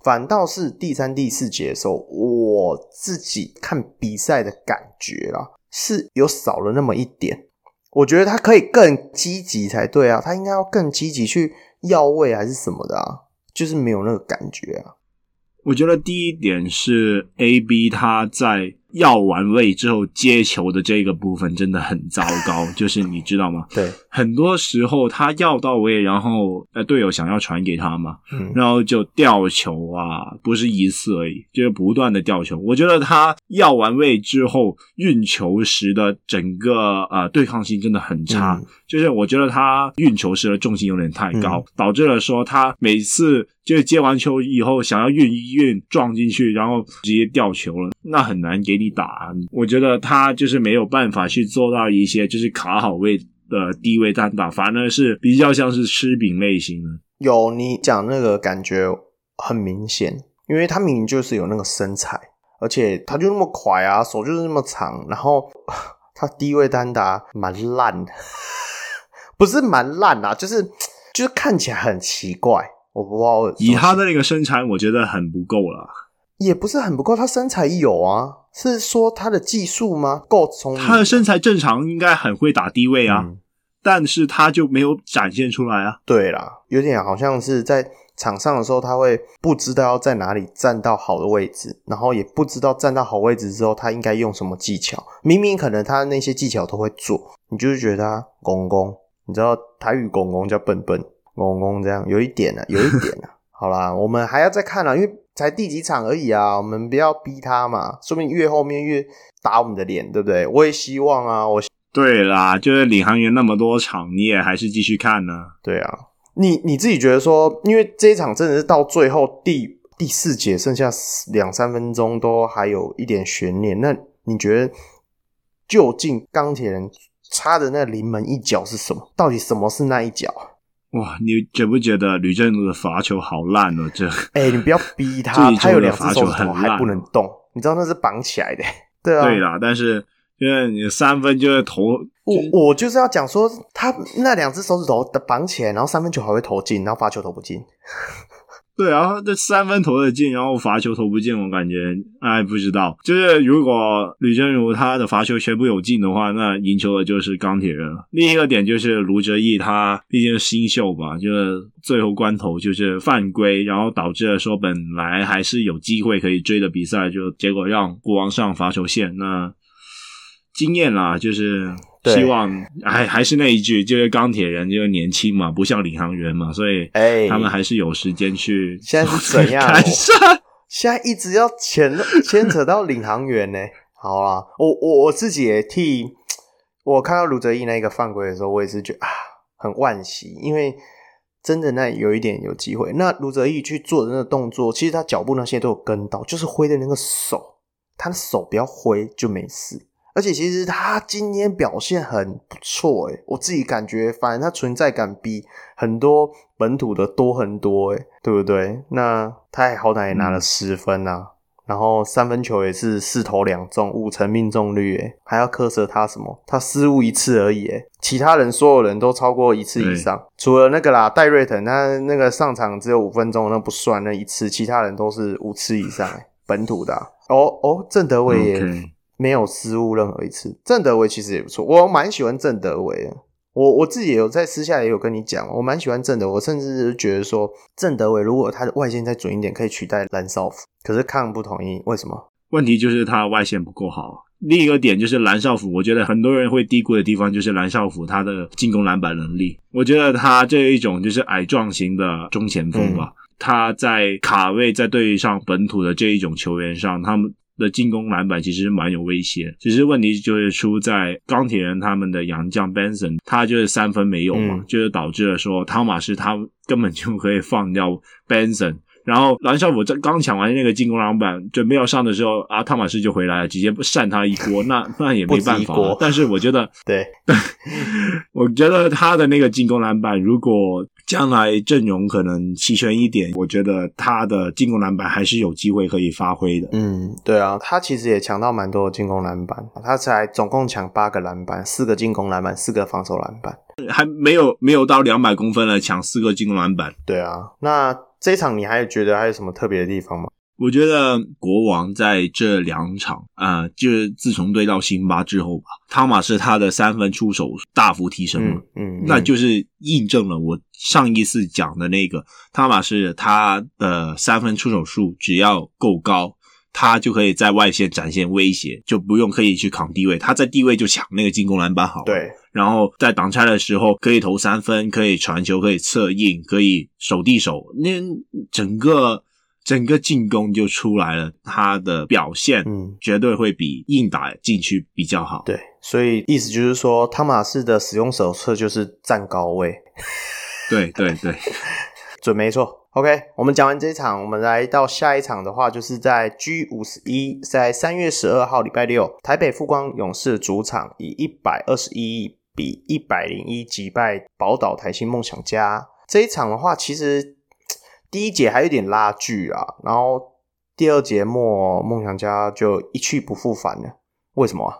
Speaker 2: 反倒是第三、第四节的时候，我自己看比赛的感觉啦，是有少了那么一点。我觉得他可以更积极才对啊，他应该要更积极去要位还是什么的啊，就是没有那个感觉啊。
Speaker 1: 我觉得第一点是 AB 他在。要完位之后接球的这个部分真的很糟糕，就是你知道吗？
Speaker 2: 对，
Speaker 1: 很多时候他要到位，然后呃队友想要传给他嘛，嗯，然后就掉球啊，不是一次而已，就是不断的掉球。我觉得他要完位之后运球时的整个呃对抗性真的很差，嗯，就是我觉得他运球时的重心有点太高，嗯，导致了说他每次就是接完球以后想要运一运撞进去，然后直接掉球了，那很难给你。打，我觉得他就是没有办法去做到一些就是卡好位的低位单打，反而是比较像是吃饼类型的。
Speaker 2: 有你讲那个感觉很明显，因为他明明就是有那个身材，而且他就那么快啊，手就是那么长，然后 他低位单打蛮烂的，不是蛮烂啊，就是就是看起来很奇怪，我不知道。
Speaker 1: 以他的那个身材，我觉得很不够了。
Speaker 2: 也不是很不够，他身材有啊。是说他的技术吗？够聪明？
Speaker 1: 他的身材正常，应该很会打低位啊，嗯，但是他就没有展现出来啊。
Speaker 2: 对啦，有点好像是在场上的时候，他会不知道要在哪里站到好的位置，然后也不知道站到好位置之后他应该用什么技巧。明明可能他那些技巧都会做，你就是觉得他公公，你知道台语公公叫笨笨公公这样，有一点呢，有一点呢。好啦，我们还要再看啊，因为。才第几场而已啊，我们不要逼他嘛，说不定越后面越打我们的脸，对不对？我也希望啊，我
Speaker 1: 对啦，就是领航员那么多场，你也还是继续看呢？
Speaker 2: 对啊，你你自己觉得说，因为这一场真的是到最后第第四节剩下两三分钟，都还有一点悬念。那你觉得究竟钢铁人插的那临门一脚是什么？到底什么是那一脚？
Speaker 1: 哇，你觉不觉得吕振儒的罚球好烂哦？这
Speaker 2: 哎、欸，你不要逼他，他有两只手指头还不能动，你知道那是绑起来的。对啊，
Speaker 1: 对啦，但是。因为你三分就是投，
Speaker 2: 我我就是要讲说，他那两只手指头绑起来，然后三分球还会投进，然后罚球投不进。
Speaker 1: 对啊，这三分投得进，然后罚球投不进，我感觉哎不知道。就是如果吕政儒他的罚球全部有进的话，那赢球的就是钢铁人了。另一个点就是卢哲义他毕竟是新秀吧，就是最后关头就是犯规，然后导致了说本来还是有机会可以追的比赛，就结果让国王上罚球线那。经验啦，就是希望还还是那一句，就是钢铁人就是年轻嘛，不像领航员嘛，所以他们还是有时间去。
Speaker 2: 现在是怎样？现在一直要牵牵扯到领航员呢？好啦，我我我自己也替我看到卢哲义那个犯规的时候，我也是觉得啊，很惋惜，因为真的那有一点有机会。那卢哲义去做的那个动作，其实他脚步那些都有跟到，就是挥的那个手，他的手不要挥就没事。而且其实他今天表现很不错诶，我自己感觉，反正他存在感比很多本土的多很多诶，对不对？那他也好歹也拿了十分啊，嗯、然后三分球也是四投两中，五成命中率诶，还要苛责他什么？他失误一次而已诶，其他人所有人都超过一次以上，对除了那个啦，戴瑞腾他那个上场只有五分钟，那不算那一次，其他人都是五次以上诶，本土的、啊、哦哦，郑德伟也。Okay. 没有失误任何一次，郑德维其实也不错，我蛮喜欢郑德维的。我我自己也有在私下也有跟你讲，我蛮喜欢郑德维，我甚至是觉得说郑德伟如果他的外线再准一点，可以取代蓝少辅。可是康不同意，为什么？
Speaker 1: 问题就是他外线不够好。另一个点就是蓝少辅，我觉得很多人会低估的地方就是蓝少辅他的进攻篮板能力。我觉得他这一种就是矮壮型的中前锋吧，嗯、他在卡位在对上本土的这一种球员上，他们。的进攻篮板其实蛮有威胁，只是问题就是出在钢铁人他们的洋将 Benson，他就是三分没有嘛，嗯、就是导致了说汤马斯他根本就可以放掉 Benson，然后蓝少辅在刚抢完那个进攻篮板准备要上的时候，啊汤马斯就回来了，直接扇他一锅，那那也没办法。但是我觉得，
Speaker 2: 对，
Speaker 1: 我觉得他的那个进攻篮板如果。将来阵容可能齐全一点，我觉得他的进攻篮板还是有机会可以发挥的。
Speaker 2: 嗯，对啊，他其实也抢到蛮多的进攻篮板，他才总共抢八个篮板，四个进攻篮板，四个防守篮板，
Speaker 1: 还没有没有到两百公分了，抢四个进攻篮板。
Speaker 2: 对啊，那这一场你还觉得还有什么特别的地方吗？
Speaker 1: 我觉得国王在这两场啊、呃，就是自从对到辛巴之后吧，汤马士他的三分出手大幅提升了，嗯，嗯，那就是印证了我上一次讲的那个汤马士他的三分出手数只要够高，他就可以在外线展现威胁，就不用刻意去扛低位，他在低位就抢那个进攻篮板好，
Speaker 2: 对，
Speaker 1: 然后在挡拆的时候可以投三分，可以传球，可以策应，可以守地手，那整个。整个进攻就出来了，他的表现嗯，绝对会比硬打进去比较好。
Speaker 2: 对，所以意思就是说，汤马士的使用手册就是站高位。
Speaker 1: 对对对，
Speaker 2: 准没错。OK，我们讲完这一场，我们来到下一场的话，就是在 G 五十一，在三月十二号礼拜六，台北富光勇士主场以一百二十一比一百零一击败宝岛台新梦想家。这一场的话，其实。第一节还有点拉锯啊，然后第二节末梦想家就一去不复返了。为什么？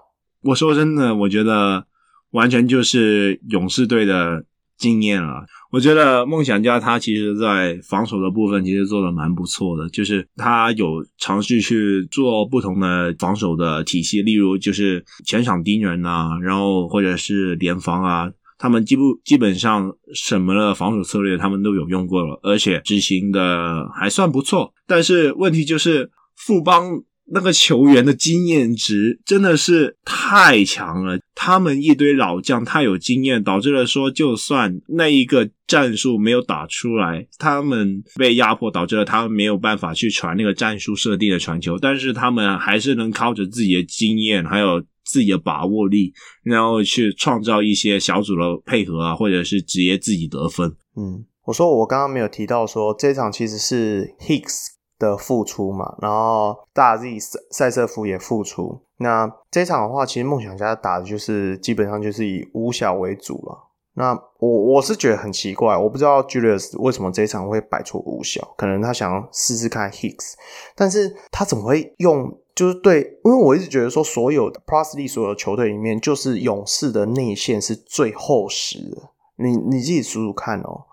Speaker 1: 我说真的，我觉得完全就是勇士队的经验啊。我觉得梦想家他其实在防守的部分其实做的蛮不错的，就是他有尝试去做不同的防守的体系，例如就是前场盯人啊，然后或者是联防啊。他们基不基本上什么的防守策略，他们都有用过了，而且执行的还算不错。但是问题就是富邦那个球员的经验值真的是太强了，他们一堆老将太有经验，导致了说就算那一个战术没有打出来，他们被压迫，导致了他们没有办法去传那个战术设定的传球，但是他们还是能靠着自己的经验还有。自己的把握力，然后去创造一些小组的配合啊，或者是直接自己得分。
Speaker 2: 嗯，我说我刚刚没有提到说这场其实是 Hicks 的复出嘛，然后大 Z 赛瑟夫也复出。那这场的话，其实梦想家打的就是基本上就是以五小为主了。那我我是觉得很奇怪，我不知道 Julius 为什么这一场会摆出五小，可能他想要试试看 Hicks，但是他怎么会用？就是对，因为我一直觉得说，所有的 Plus League 所有的球队里面，就是勇士的内线是最厚实的。你你自己数数看哦，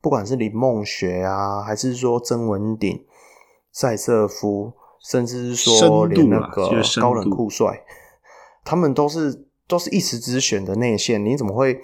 Speaker 2: 不管是林梦学啊，还是说曾文鼎、塞瑟夫，甚至是说连那个高冷酷帅，他们都是都是一时之选的内线，你怎么会？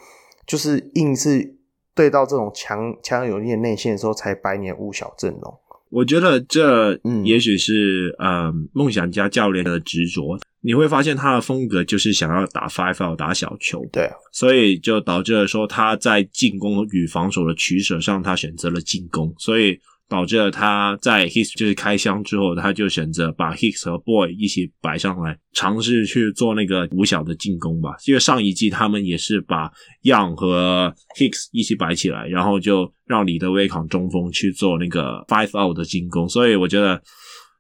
Speaker 2: 就是硬是对到这种强强有力的内线的时候，才摆你的五小阵容。
Speaker 1: 我觉得这也许是呃梦想家教练的执着。你会发现他的风格就是想要打 five out 打小球，
Speaker 2: 对啊，
Speaker 1: 所以就导致了说他在进攻与防守的取舍上，他选择了进攻，所以。导致了他在 Hicks 就是开箱之后，他就选择把 Hicks 和 Boy 一起摆上来，尝试去做那个五小的进攻吧。因为上一季他们也是把 Young 和 Hicks 一起摆起来，然后就让李德威扛中锋去做那个 Five Out 的进攻。所以我觉得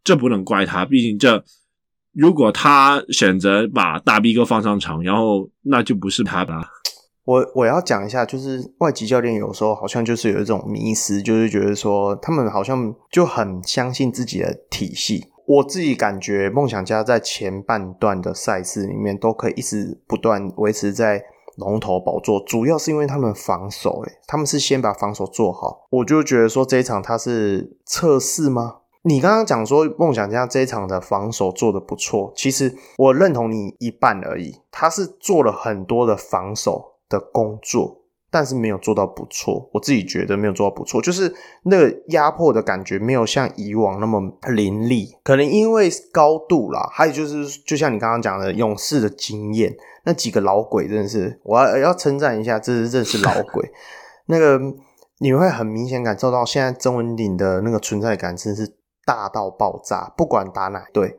Speaker 1: 这不能怪他，毕竟这如果他选择把大 B 哥放上场，然后那就不是他的。
Speaker 2: 我我要讲一下，就是外籍教练有时候好像就是有一种迷思，就是觉得说他们好像就很相信自己的体系。我自己感觉梦想家在前半段的赛事里面都可以一直不断维持在龙头宝座，主要是因为他们防守，诶，他们是先把防守做好。我就觉得说这一场他是测试吗？你刚刚讲说梦想家这一场的防守做得不错，其实我认同你一半而已，他是做了很多的防守。的工作，但是没有做到不错。我自己觉得没有做到不错，就是那个压迫的感觉没有像以往那么凌厉。可能因为高度啦，还有就是，就像你刚刚讲的勇士的经验，那几个老鬼真的是，我要要称赞一下，这是这是老鬼。那个你会很明显感受到，现在曾文鼎的那个存在感真是大到爆炸，不管打哪队。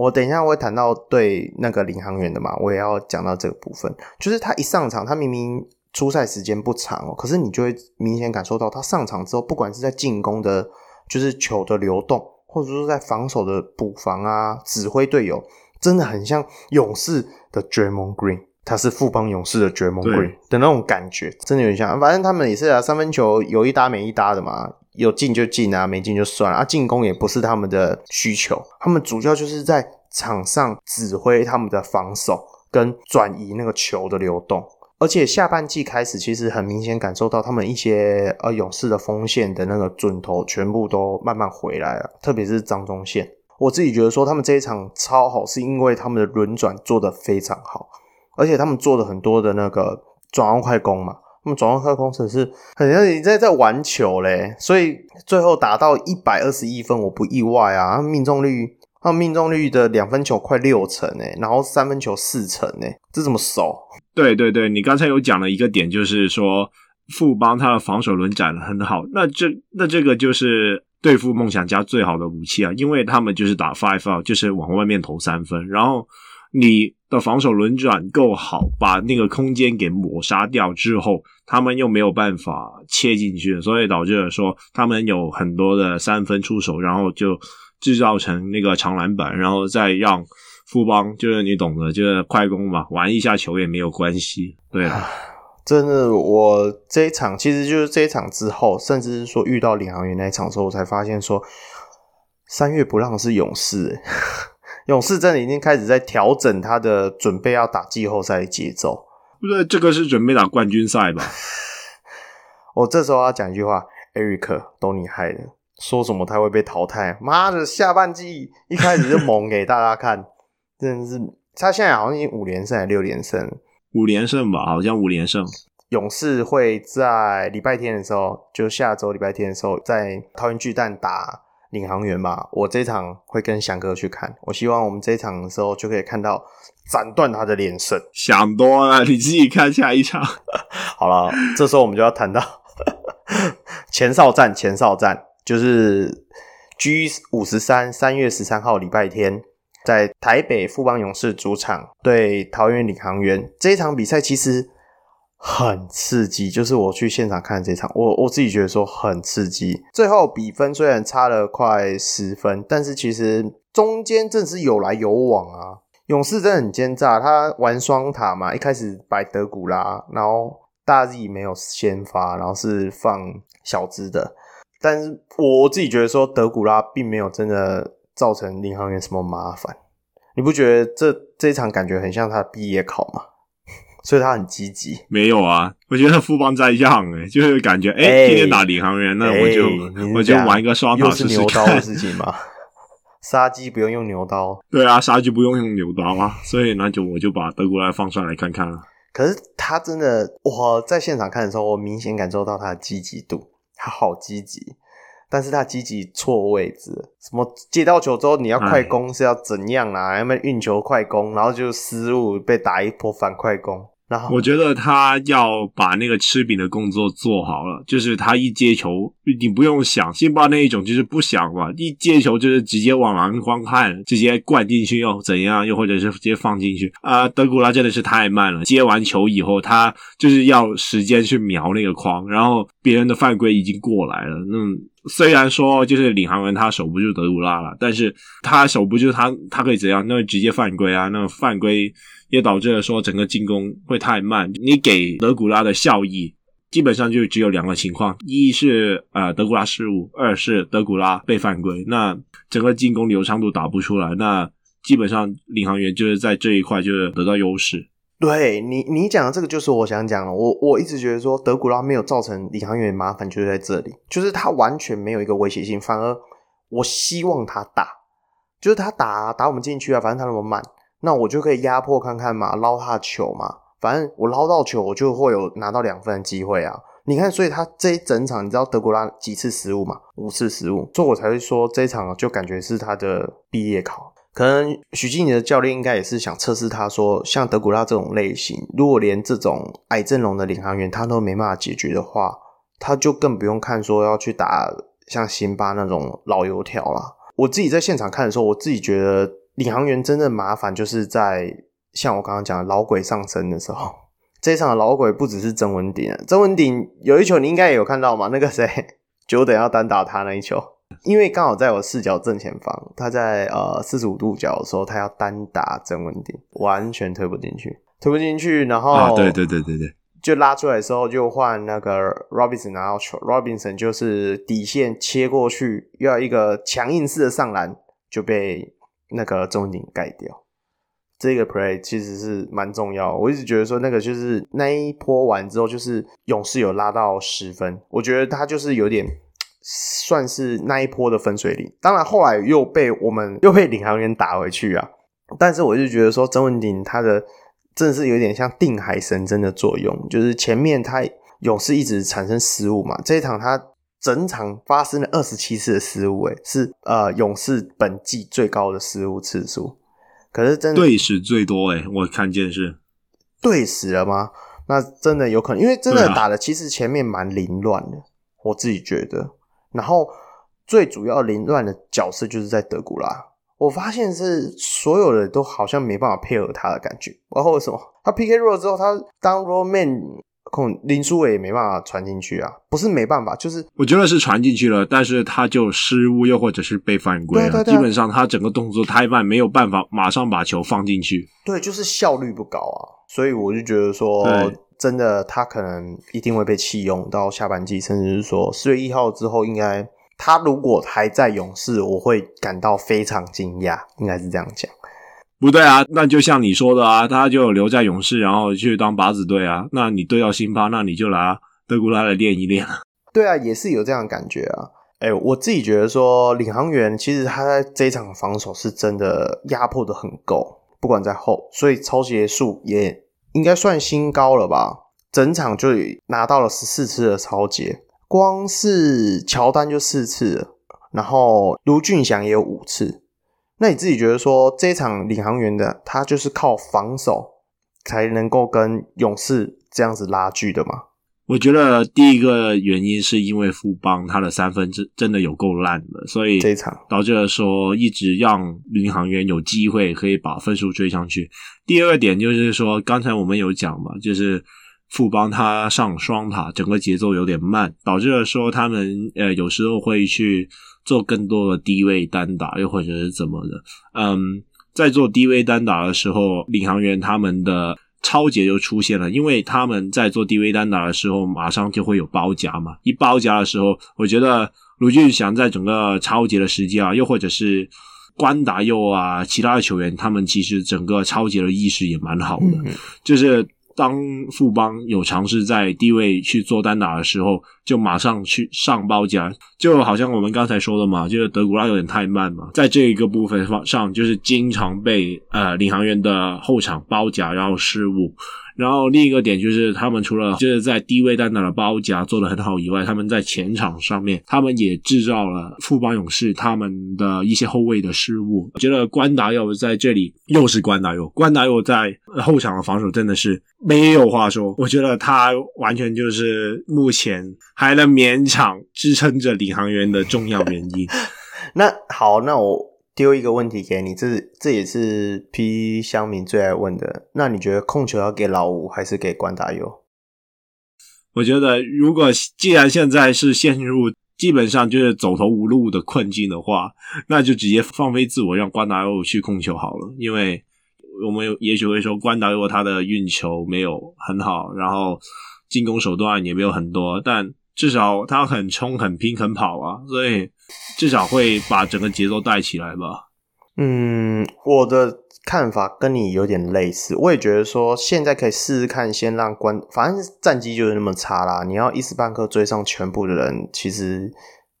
Speaker 2: 我等一下会谈到对那个领航员的嘛，我也要讲到这个部分。就是他一上场，他明明出赛时间不长哦，可是你就会明显感受到他上场之后，不管是在进攻的，就是球的流动，或者说在防守的补防啊，指挥队友，真的很像勇士的 Draymond Green，他是富邦勇士的 Draymond Green 的那种感觉，真的有点像。反正他们也是啊，三分球有一搭没一搭的嘛。有进就进啊，没进就算了啊。进攻也不是他们的需求，他们主要就是在场上指挥他们的防守跟转移那个球的流动。而且下半季开始，其实很明显感受到他们一些呃勇士的锋线的那个准头全部都慢慢回来了，特别是张忠宪。我自己觉得说他们这一场超好，是因为他们的轮转做得非常好，而且他们做了很多的那个转换快攻嘛。他们转换快攻程是很像你在在玩球嘞，所以最后打到一百二十一分，我不意外啊。命中率，他命中率的两分球快六成诶，然后三分球四成诶，这怎么守？
Speaker 1: 对对对，你刚才有讲了一个点，就是说富邦他的防守轮转很好，那这那这个就是对付梦想家最好的武器啊，因为他们就是打 five out，就是往外面投三分，然后。你的防守轮转够好，把那个空间给抹杀掉之后，他们又没有办法切进去，所以导致了说他们有很多的三分出手，然后就制造成那个长篮板，然后再让富邦就是你懂得，就是快攻嘛，玩一下球也没有关系。对啊，
Speaker 2: 真的，我这一场其实就是这一场之后，甚至是说遇到领航员那一场的时候，我才发现说三月不让是勇士。勇士真的已经开始在调整他的准备要打季后赛的节奏，
Speaker 1: 不对这个是准备打冠军赛吧？
Speaker 2: 我这时候要讲一句话，Eric 都你害的，说什么他会被淘汰？妈的，下半季一开始就猛给大家看，真的是他现在好像已经五连胜还是六连胜？
Speaker 1: 五连胜吧，好像五连胜。
Speaker 2: 勇士会在礼拜天的时候，就下周礼拜天的时候，在桃园巨蛋打。领航员吧，我这场会跟翔哥去看。我希望我们这一场的时候就可以看到斩断他的连胜。
Speaker 1: 想多了，你自己看下一场。
Speaker 2: 好了，这时候我们就要谈到 前哨战。前哨战就是 G 五十三，三月十三号礼拜天在台北富邦勇士主场对桃园领航员这一场比赛，其实很刺激。就是我去现场看这场，我我自己觉得说很刺激。最后比分虽然差了快十分，但是其实中间真是有来有往啊。勇士真的很奸诈，他玩双塔嘛，一开始摆德古拉，然后大 Z 没有先发，然后是放小资的。但是我自己觉得说德古拉并没有真的。造成领航员什么麻烦？你不觉得这这一场感觉很像他毕业考吗？所以他很积极。
Speaker 1: 没有啊，我觉得富邦在样诶，就是感觉哎、欸、今天打领航员，那我就、欸、我就玩一个双塔试试看。
Speaker 2: 又是牛刀的事情吗？杀鸡不用用牛刀。
Speaker 1: 对啊，杀鸡不用用牛刀啊，所以那就我就把德古拉放上来看看了。
Speaker 2: 可是他真的，我在现场看的时候，我明显感受到他的积极度，他好积极。但是他积极错位置，什么接到球之后你要快攻是要怎样啊？要么运球快攻，然后就失误被打一波反快攻。
Speaker 1: 我觉得他要把那个吃饼的工作做好了，就是他一接球，你不用想，辛巴那一种就是不想嘛，一接球就是直接往篮筐看，直接灌进去又怎样，又或者是直接放进去啊、德古拉真的是太慢了，接完球以后，他就是要时间去瞄那个框，然后别人的犯规已经过来了，嗯。虽然说就是领航员他守不住德古拉了，但是他守不住他，他可以怎样？那直接犯规啊！那犯规也导致了说整个进攻会太慢。你给德古拉的效益基本上就只有两个情况：一是呃德古拉失误，二是德古拉被犯规。那整个进攻流畅度打不出来，那基本上领航员就是在这一块就是得到优势。
Speaker 2: 对你，你讲的这个就是我想讲的。我我一直觉得说德古拉没有造成领航员麻烦，就是在这里，就是他完全没有一个威胁性，反而我希望他打，就是他打打我们进去啊，反正他那么慢，那我就可以压迫看看嘛，捞他球嘛，反正我捞到球，我就会有拿到两分的机会啊。你看，所以他这一整场，你知道德古拉几次失误嘛？五次失误，所以我才会说这一场就感觉是他的毕业考。可能许经理的教练应该也是想测试他，说像德古拉这种类型，如果连这种矮阵容的领航员他都没办法解决的话，他就更不用看说要去打像辛巴那种老油条了。我自己在现场看的时候，我自己觉得领航员真正麻烦就是在像我刚刚讲的老鬼上身的时候，这一场的老鬼不只是曾文鼎，曾文鼎有一球你应该也有看到嘛？那个谁，久等要单打他那一球。因为刚好在我视角正前方，他在呃四十五度角的时候，他要单打曾文鼎，完全推不进去，推不进去，然后、啊、
Speaker 1: 对对对对对，
Speaker 2: 就拉出来的时候就换那个 Robinson 拿到球，Robinson 就是底线切过去，要一个强硬式的上篮，就被那个曾文鼎盖掉。这个 play 其实是蛮重要，我一直觉得说那个就是那一波完之后，就是勇士有拉到十分，我觉得他就是有点。算是那一波的分水岭，当然后来又被我们又被领航员打回去啊。但是我就觉得说，曾文鼎他的真的是有点像定海神针的作用，就是前面他勇士一直产生失误嘛，这一场他整场发生了二十七次的失误，诶，是呃勇士本季最高的失误次数。可是真的
Speaker 1: 队史最多诶，我看见是
Speaker 2: 队史了吗？那真的有可能，因为真的打的其实前面蛮凌乱的，啊，我自己觉得。然后最主要凌乱的角色就是在德古拉，我发现是所有的都好像没办法配合他的感觉。然后为什么他 PK 弱了之后，他当 roll man 控林书伟也没办法传进去啊？不是没办法，就是
Speaker 1: 我觉得是传进去了，但是他就失误，又或者是被犯规了。对对对，基本上他整个动作太慢，没有办法马上把球放进去。
Speaker 2: 对，就是效率不高啊。所以我就觉得说。真的，他可能一定会被弃用到下半季，甚至是说四月一号之后，应该他如果还在勇士，我会感到非常惊讶，应该是这样讲。
Speaker 1: 不对啊，那就像你说的啊，他就留在勇士，然后去当靶子队啊。那你对到辛巴，那你就拿德古拉来练一练。
Speaker 2: 对啊，也是有这样的感觉啊。哎、我自己觉得说，领航员其实他在这一场防守是真的压迫的很够，不管在后，所以抄截数也。应该算新高了吧？整场就拿到了十四次的抄截，光是乔丹就四次，然后卢俊祥也有五次。那你自己觉得说，这一场领航员的他就是靠防守才能够跟勇士这样子拉锯的吗？
Speaker 1: 我觉得第一个原因是因为富邦他的三分真真的有够烂的，所以这场导致了说一直让领航员有机会可以把分数追上去。第二个点就是说，刚才我们有讲嘛，就是富邦他上双塔整个节奏有点慢，导致了说他们呃有时候会去做更多的低位单打，又或者是怎么的。嗯，在做低位单打的时候，领航员他们的。超节就出现了，因为他们在做低位单打的时候，马上就会有包夹嘛。一包夹的时候，我觉得卢俊祥在整个超节的时间啊，又或者是关达佑啊，其他的球员，他们其实整个超级的意识也蛮好的，嗯、就是。当富邦有尝试在低位去做单打的时候，就马上去上包夹，就好像我们刚才说的嘛，就是德古拉有点太慢嘛，在这一个部分上，就是经常被呃领航员的后场包夹，然后失误。然后另一个点就是，他们除了就是在低位单打的包夹做得很好以外，他们在前场上面，他们也制造了富邦勇士他们的一些后卫的失误。我觉得关达佑在这里又是关达佑，关达佑在后场的防守真的是没有话说。我觉得他完全就是目前还能勉强支撑着领航员的重要原因。
Speaker 2: 那好，那我。丢一个问题给你，这这也是 P 乡民最爱问的。那你觉得控球要给老吴还是给关达佑？
Speaker 1: 我觉得，如果既然现在是陷入基本上就是走投无路的困境的话，那就直接放飞自我，让关达佑去控球好了。因为我们也许会说，关达佑他的运球没有很好，然后进攻手段也没有很多，但至少他很冲、很拼、很跑啊，所以。至少会把整个节奏带起来吧。
Speaker 2: 嗯，我的看法跟你有点类似。我也觉得说，现在可以试试看，先让关，反正战绩就是那么差啦。你要一时半刻追上全部的人，其实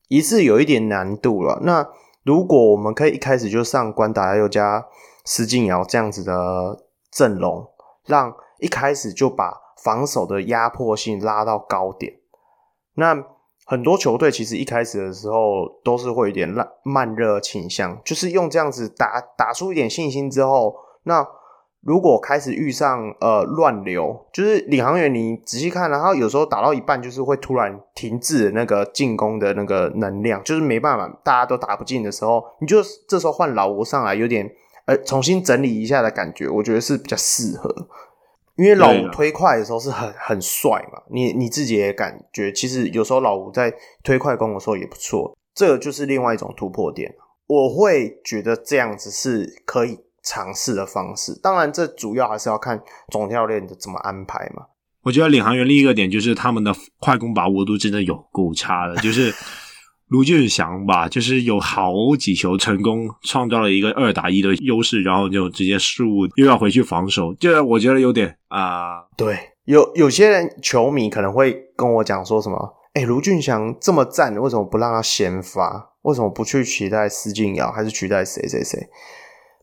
Speaker 2: 也是有一点难度了。那如果我们可以一开始就上关达又加施晋尧这样子的阵容，让一开始就把防守的压迫性拉到高点，那。很多球队其实一开始的时候都是会有点慢慢热倾向，就是用这样子打打出一点信心之后，那如果开始遇上呃乱流，就是领航员你仔细看，然后有时候打到一半就是会突然停滞那个进攻的那个能量，就是没办法，大家都打不进的时候，你就这时候换老吴上来，有点呃重新整理一下的感觉，我觉得是比较适合。因为老吴推快的时候是很很帅嘛，你你自己也感觉，其实有时候老吴在推快攻的时候也不错，这个就是另外一种突破点。我会觉得这样子是可以尝试的方式，当然这主要还是要看总教练的怎么安排嘛。
Speaker 1: 我觉得领航员另一个点就是他们的快攻把握度真的有够差的，就是。卢俊祥吧，就是有好几球成功创造了一个二打一的优势，然后就直接失误，又要回去防守，就我觉得有点啊、
Speaker 2: 对，有有些人球迷可能会跟我讲说什么：“哎，卢俊祥这么赞，为什么不让他先发？为什么不去取代施晋尧，还是取代谁谁谁？”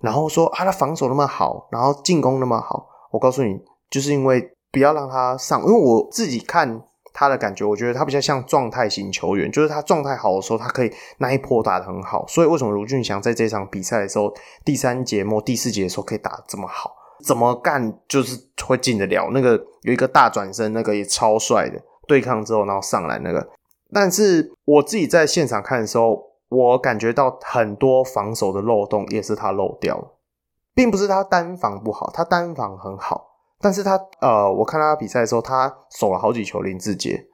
Speaker 2: 然后说啊，他防守那么好，然后进攻那么好，我告诉你，就是因为不要让他上，因为我自己看。他的感觉，我觉得他比较像状态型球员，就是他状态好的时候，他可以那一波打得很好。所以为什么卢俊祥在这场比赛的时候，第三节末、第四节的时候可以打得这么好？怎么干就是会进得了？那个有一个大转身，那个也超帅的，对抗之后然后上来那个。但是我自己在现场看的时候，我感觉到很多防守的漏洞也是他漏掉了，并不是他单防不好，他单防很好。但是他呃，我看他比赛的时候，他守了好几球林志杰，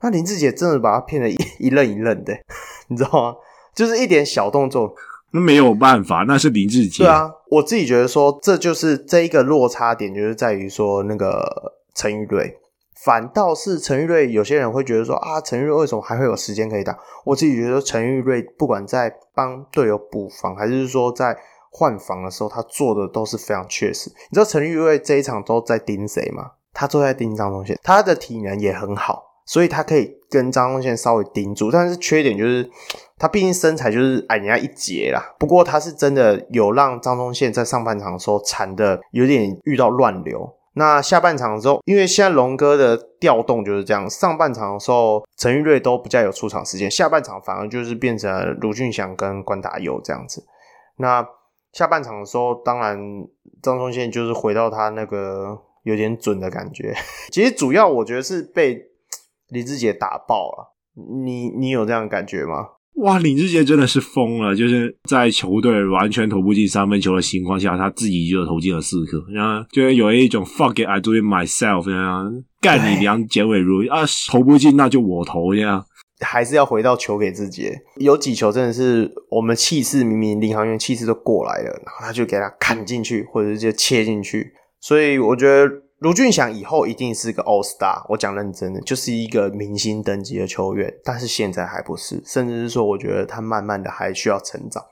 Speaker 2: 那林志杰真的把他骗得一一愣一愣的，你知道吗？就是一点小动作，
Speaker 1: 那没有办法，那是林志杰。
Speaker 2: 对啊，我自己觉得说，这就是这一个落差点，就是在于说那个陈玉瑞，反倒是陈玉瑞，有些人会觉得说啊，陈玉瑞为什么还会有时间可以打？我自己觉得陈玉瑞不管在帮队友补防，还是说在。换防的时候，他做的都是非常确实。你知道陈玉瑞这一场都在盯谁吗？他都在盯张宗宪，他的体能也很好，所以他可以跟张宗宪稍微盯住。但是缺点就是，他毕竟身材就是矮人家一截啦。不过他是真的有让张宗宪在上半场的时候缠的有点遇到乱流。那下半场的时候，因为现在龙哥的调动就是这样，上半场的时候陈玉瑞都不再有出场时间，下半场反而就是变成卢俊祥跟关达佑这样子。那下半场的时候，当然张宗宪就是回到他那个有点准的感觉。其实主要我觉得是被林志杰打爆了。你你有这样的感觉吗？
Speaker 1: 哇，林志杰真的是疯了，就是在球队完全投不进三分球的情况下，他自己就投进了四颗，然后就是有一种 fuck it I do it myself，这样干你娘简伟儒啊，投不进那就我投这样，
Speaker 2: 还是要回到球给自己。有几球真的是我们气势明明领航员气势都过来了，然后他就给他砍进去，或者是就切进去，所以我觉得。卢俊祥以后一定是个 All Star，我讲认真的，就是一个明星等级的球员，但是现在还不是，甚至是说，我觉得他慢慢的还需要成长。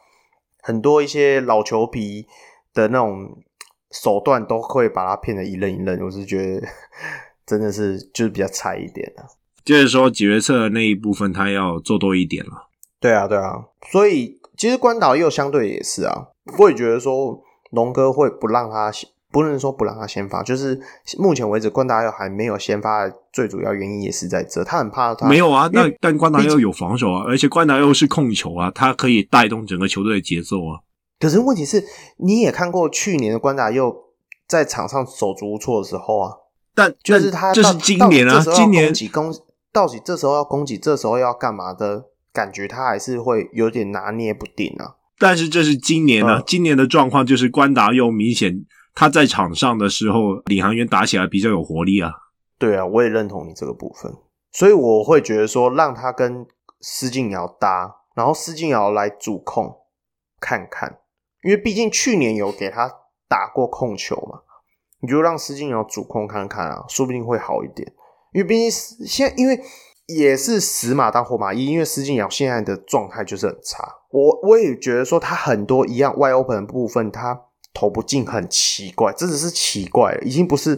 Speaker 2: 很多一些老球皮的那种手段都会把他骗得一愣一愣，我是觉得 真的是就是比较菜一点了。
Speaker 1: 就是说决策那一部分他要做多一点了。
Speaker 2: 对啊，对啊，所以其实关岛又相对也是啊，我也觉得说龙哥会不让他。不能说不让他先发，就是目前为止关达又还没有先发的最主要原因也是在这，他很怕他
Speaker 1: 没有啊。那但关达又有防守啊，而且关达又是控球啊，他可以带动整个球队的节奏啊。
Speaker 2: 可是问题是，你也看过去年的关达又在场上手足无措的时候啊，
Speaker 1: 但
Speaker 2: 就是他
Speaker 1: 这是今年啊，今年
Speaker 2: 攻到底这时候要攻击，这时候要干嘛的感觉，他还是会有点拿捏不定啊。
Speaker 1: 但是这是今年啊，
Speaker 2: 嗯、
Speaker 1: 今年的状况就是关达又明显。他在场上的时候，领航员打起来比较有活力啊。
Speaker 2: 对啊，我也认同你这个部分，所以我会觉得说，让他跟施静瑶搭，然后施静瑶来主控看看，因为毕竟去年有给他打过控球嘛，你就让施静瑶主控看看啊，说不定会好一点。因为毕竟现，因为也是死马当活马医，因为施晋尧现在的状态就是很差。我我也觉得说，他很多一样 wide open 的部分，他。投不进很奇怪，这只是奇怪了，已经不是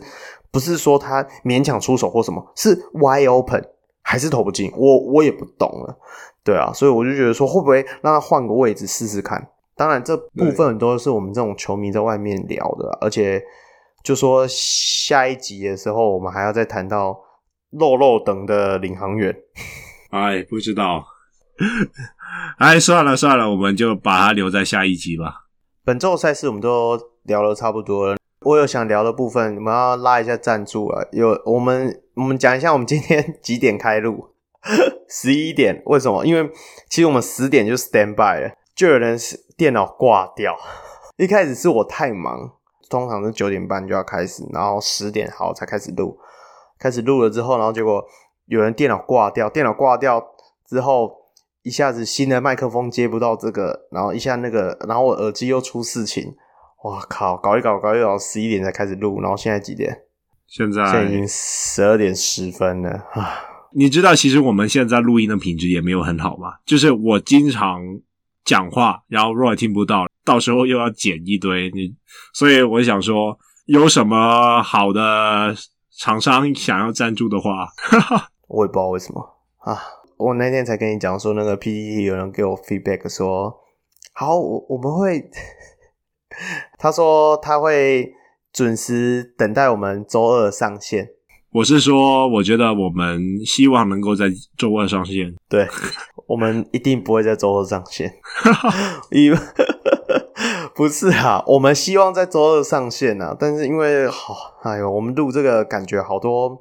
Speaker 2: 不是说他勉强出手或什么，是 y open 还是投不进，我我也不懂了，对啊，所以我就觉得说会不会让他换个位置试试看？当然这部分都是我们这种球迷在外面聊的，而且就说下一集的时候，我们还要再谈到肉肉等的领航员，
Speaker 1: 哎，不知道，哎，算了算了，我们就把它留在下一集吧。
Speaker 2: 本周赛事我们都聊得差不多了，我有想聊的部分，我们要拉一下赞助啊。有我们我们讲一下，我们今天几点开录？十一点。为什么？因为其实我们十点就 stand by 了，就有人是电脑挂掉。一开始是我太忙，通常是九点半就要开始，然后十点好才开始录。开始录了之后，然后结果有人电脑挂掉，电脑挂掉之后。一下子新的麦克风接不到这个，然后一下那个，然后我耳机又出事情，哇靠！搞一搞搞一搞，十一点才开始录，然后现在几点？
Speaker 1: 现在
Speaker 2: 现在已经十二点十分了啊！
Speaker 1: 你知道，其实我们现在录音的品质也没有很好吗？就是我经常讲话，然后 Roy 听不到，到时候又要剪一堆，你所以我想说，有什么好的厂商想要赞助的话，哈哈，
Speaker 2: 我也不知道为什么啊。我那天才跟你讲说，那个 PPT 有人给我 feedback 说，好，我我们会，他说他会准时等待我们周二上线。
Speaker 1: 我是说，我觉得我们希望能够在周二上线。
Speaker 2: 对，我们一定不会在周二上线。因为 不是啊，我们希望在周二上线啊，但是因为好，哎呦，我们录这个感觉好多。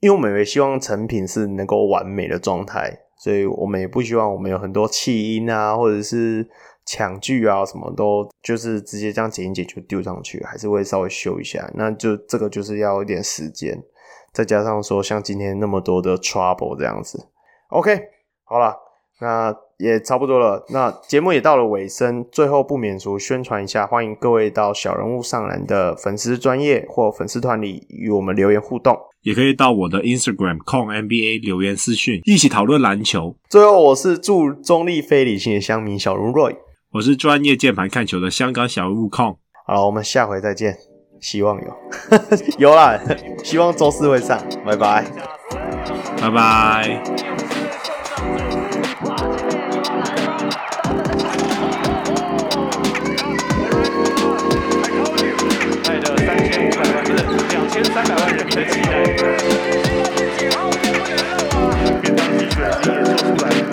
Speaker 2: 因为我们也希望成品是能够完美的状态，所以我们也不希望我们有很多弃音啊，或者是抢剧啊，什么都就是直接这样剪一剪就丢上去，还是会稍微修一下。那就这个就是要一点时间，再加上说像今天那么多的 trouble 这样子。OK，好了，那也差不多了。那节目也到了尾声，最后不免俗宣传一下，欢迎各位到小人物上篮的粉丝专业或粉丝团里与我们留言互动。
Speaker 1: 也可以到我的 Instagram Kong NBA 留言私讯，一起讨论篮球。
Speaker 2: 最后，我是祝中立非理性的乡民小人 Roy，
Speaker 1: 我是专业键盘看球的香港小人物 Kong。
Speaker 2: 好了，我们下回再见，希望有，有啦，希望周四会上，拜拜，
Speaker 1: 拜拜。
Speaker 3: 三百万人民的期待。便当机选机也做出来了。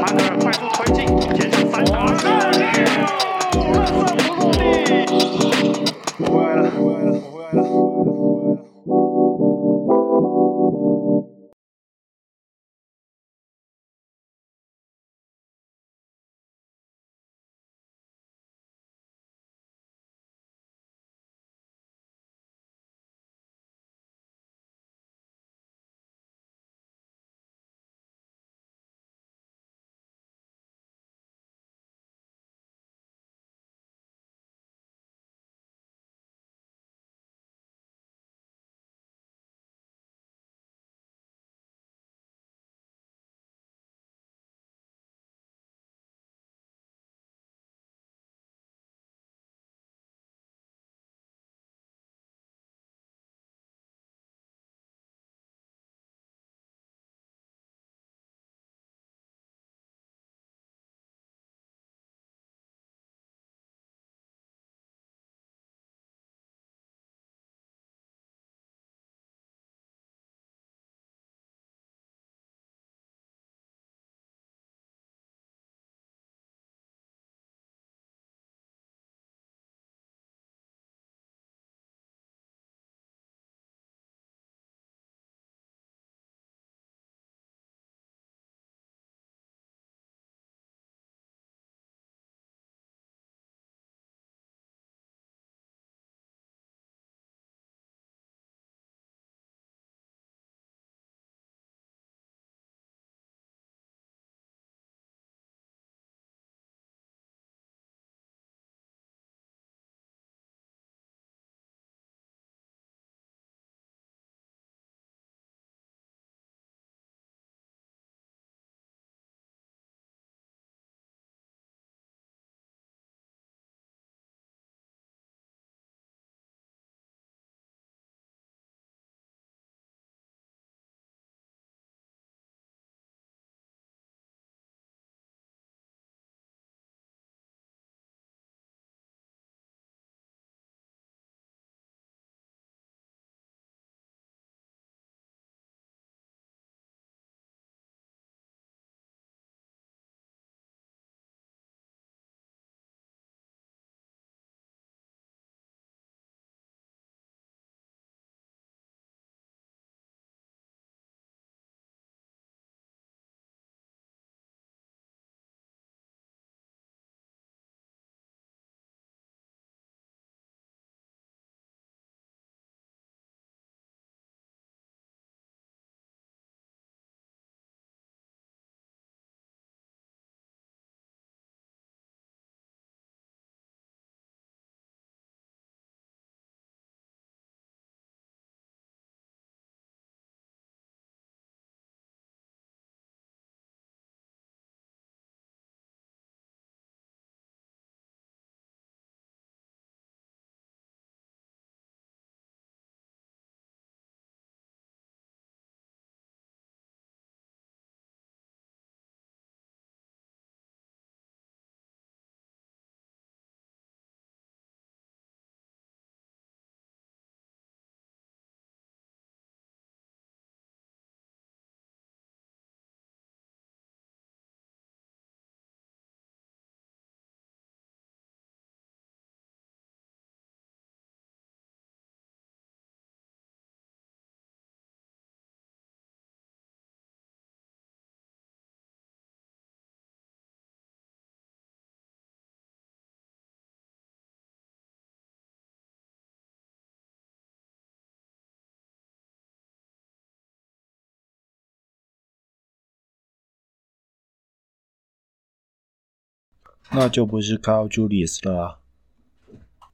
Speaker 3: 哈德尔快速
Speaker 4: 那就不是 Carl Julius 了啊。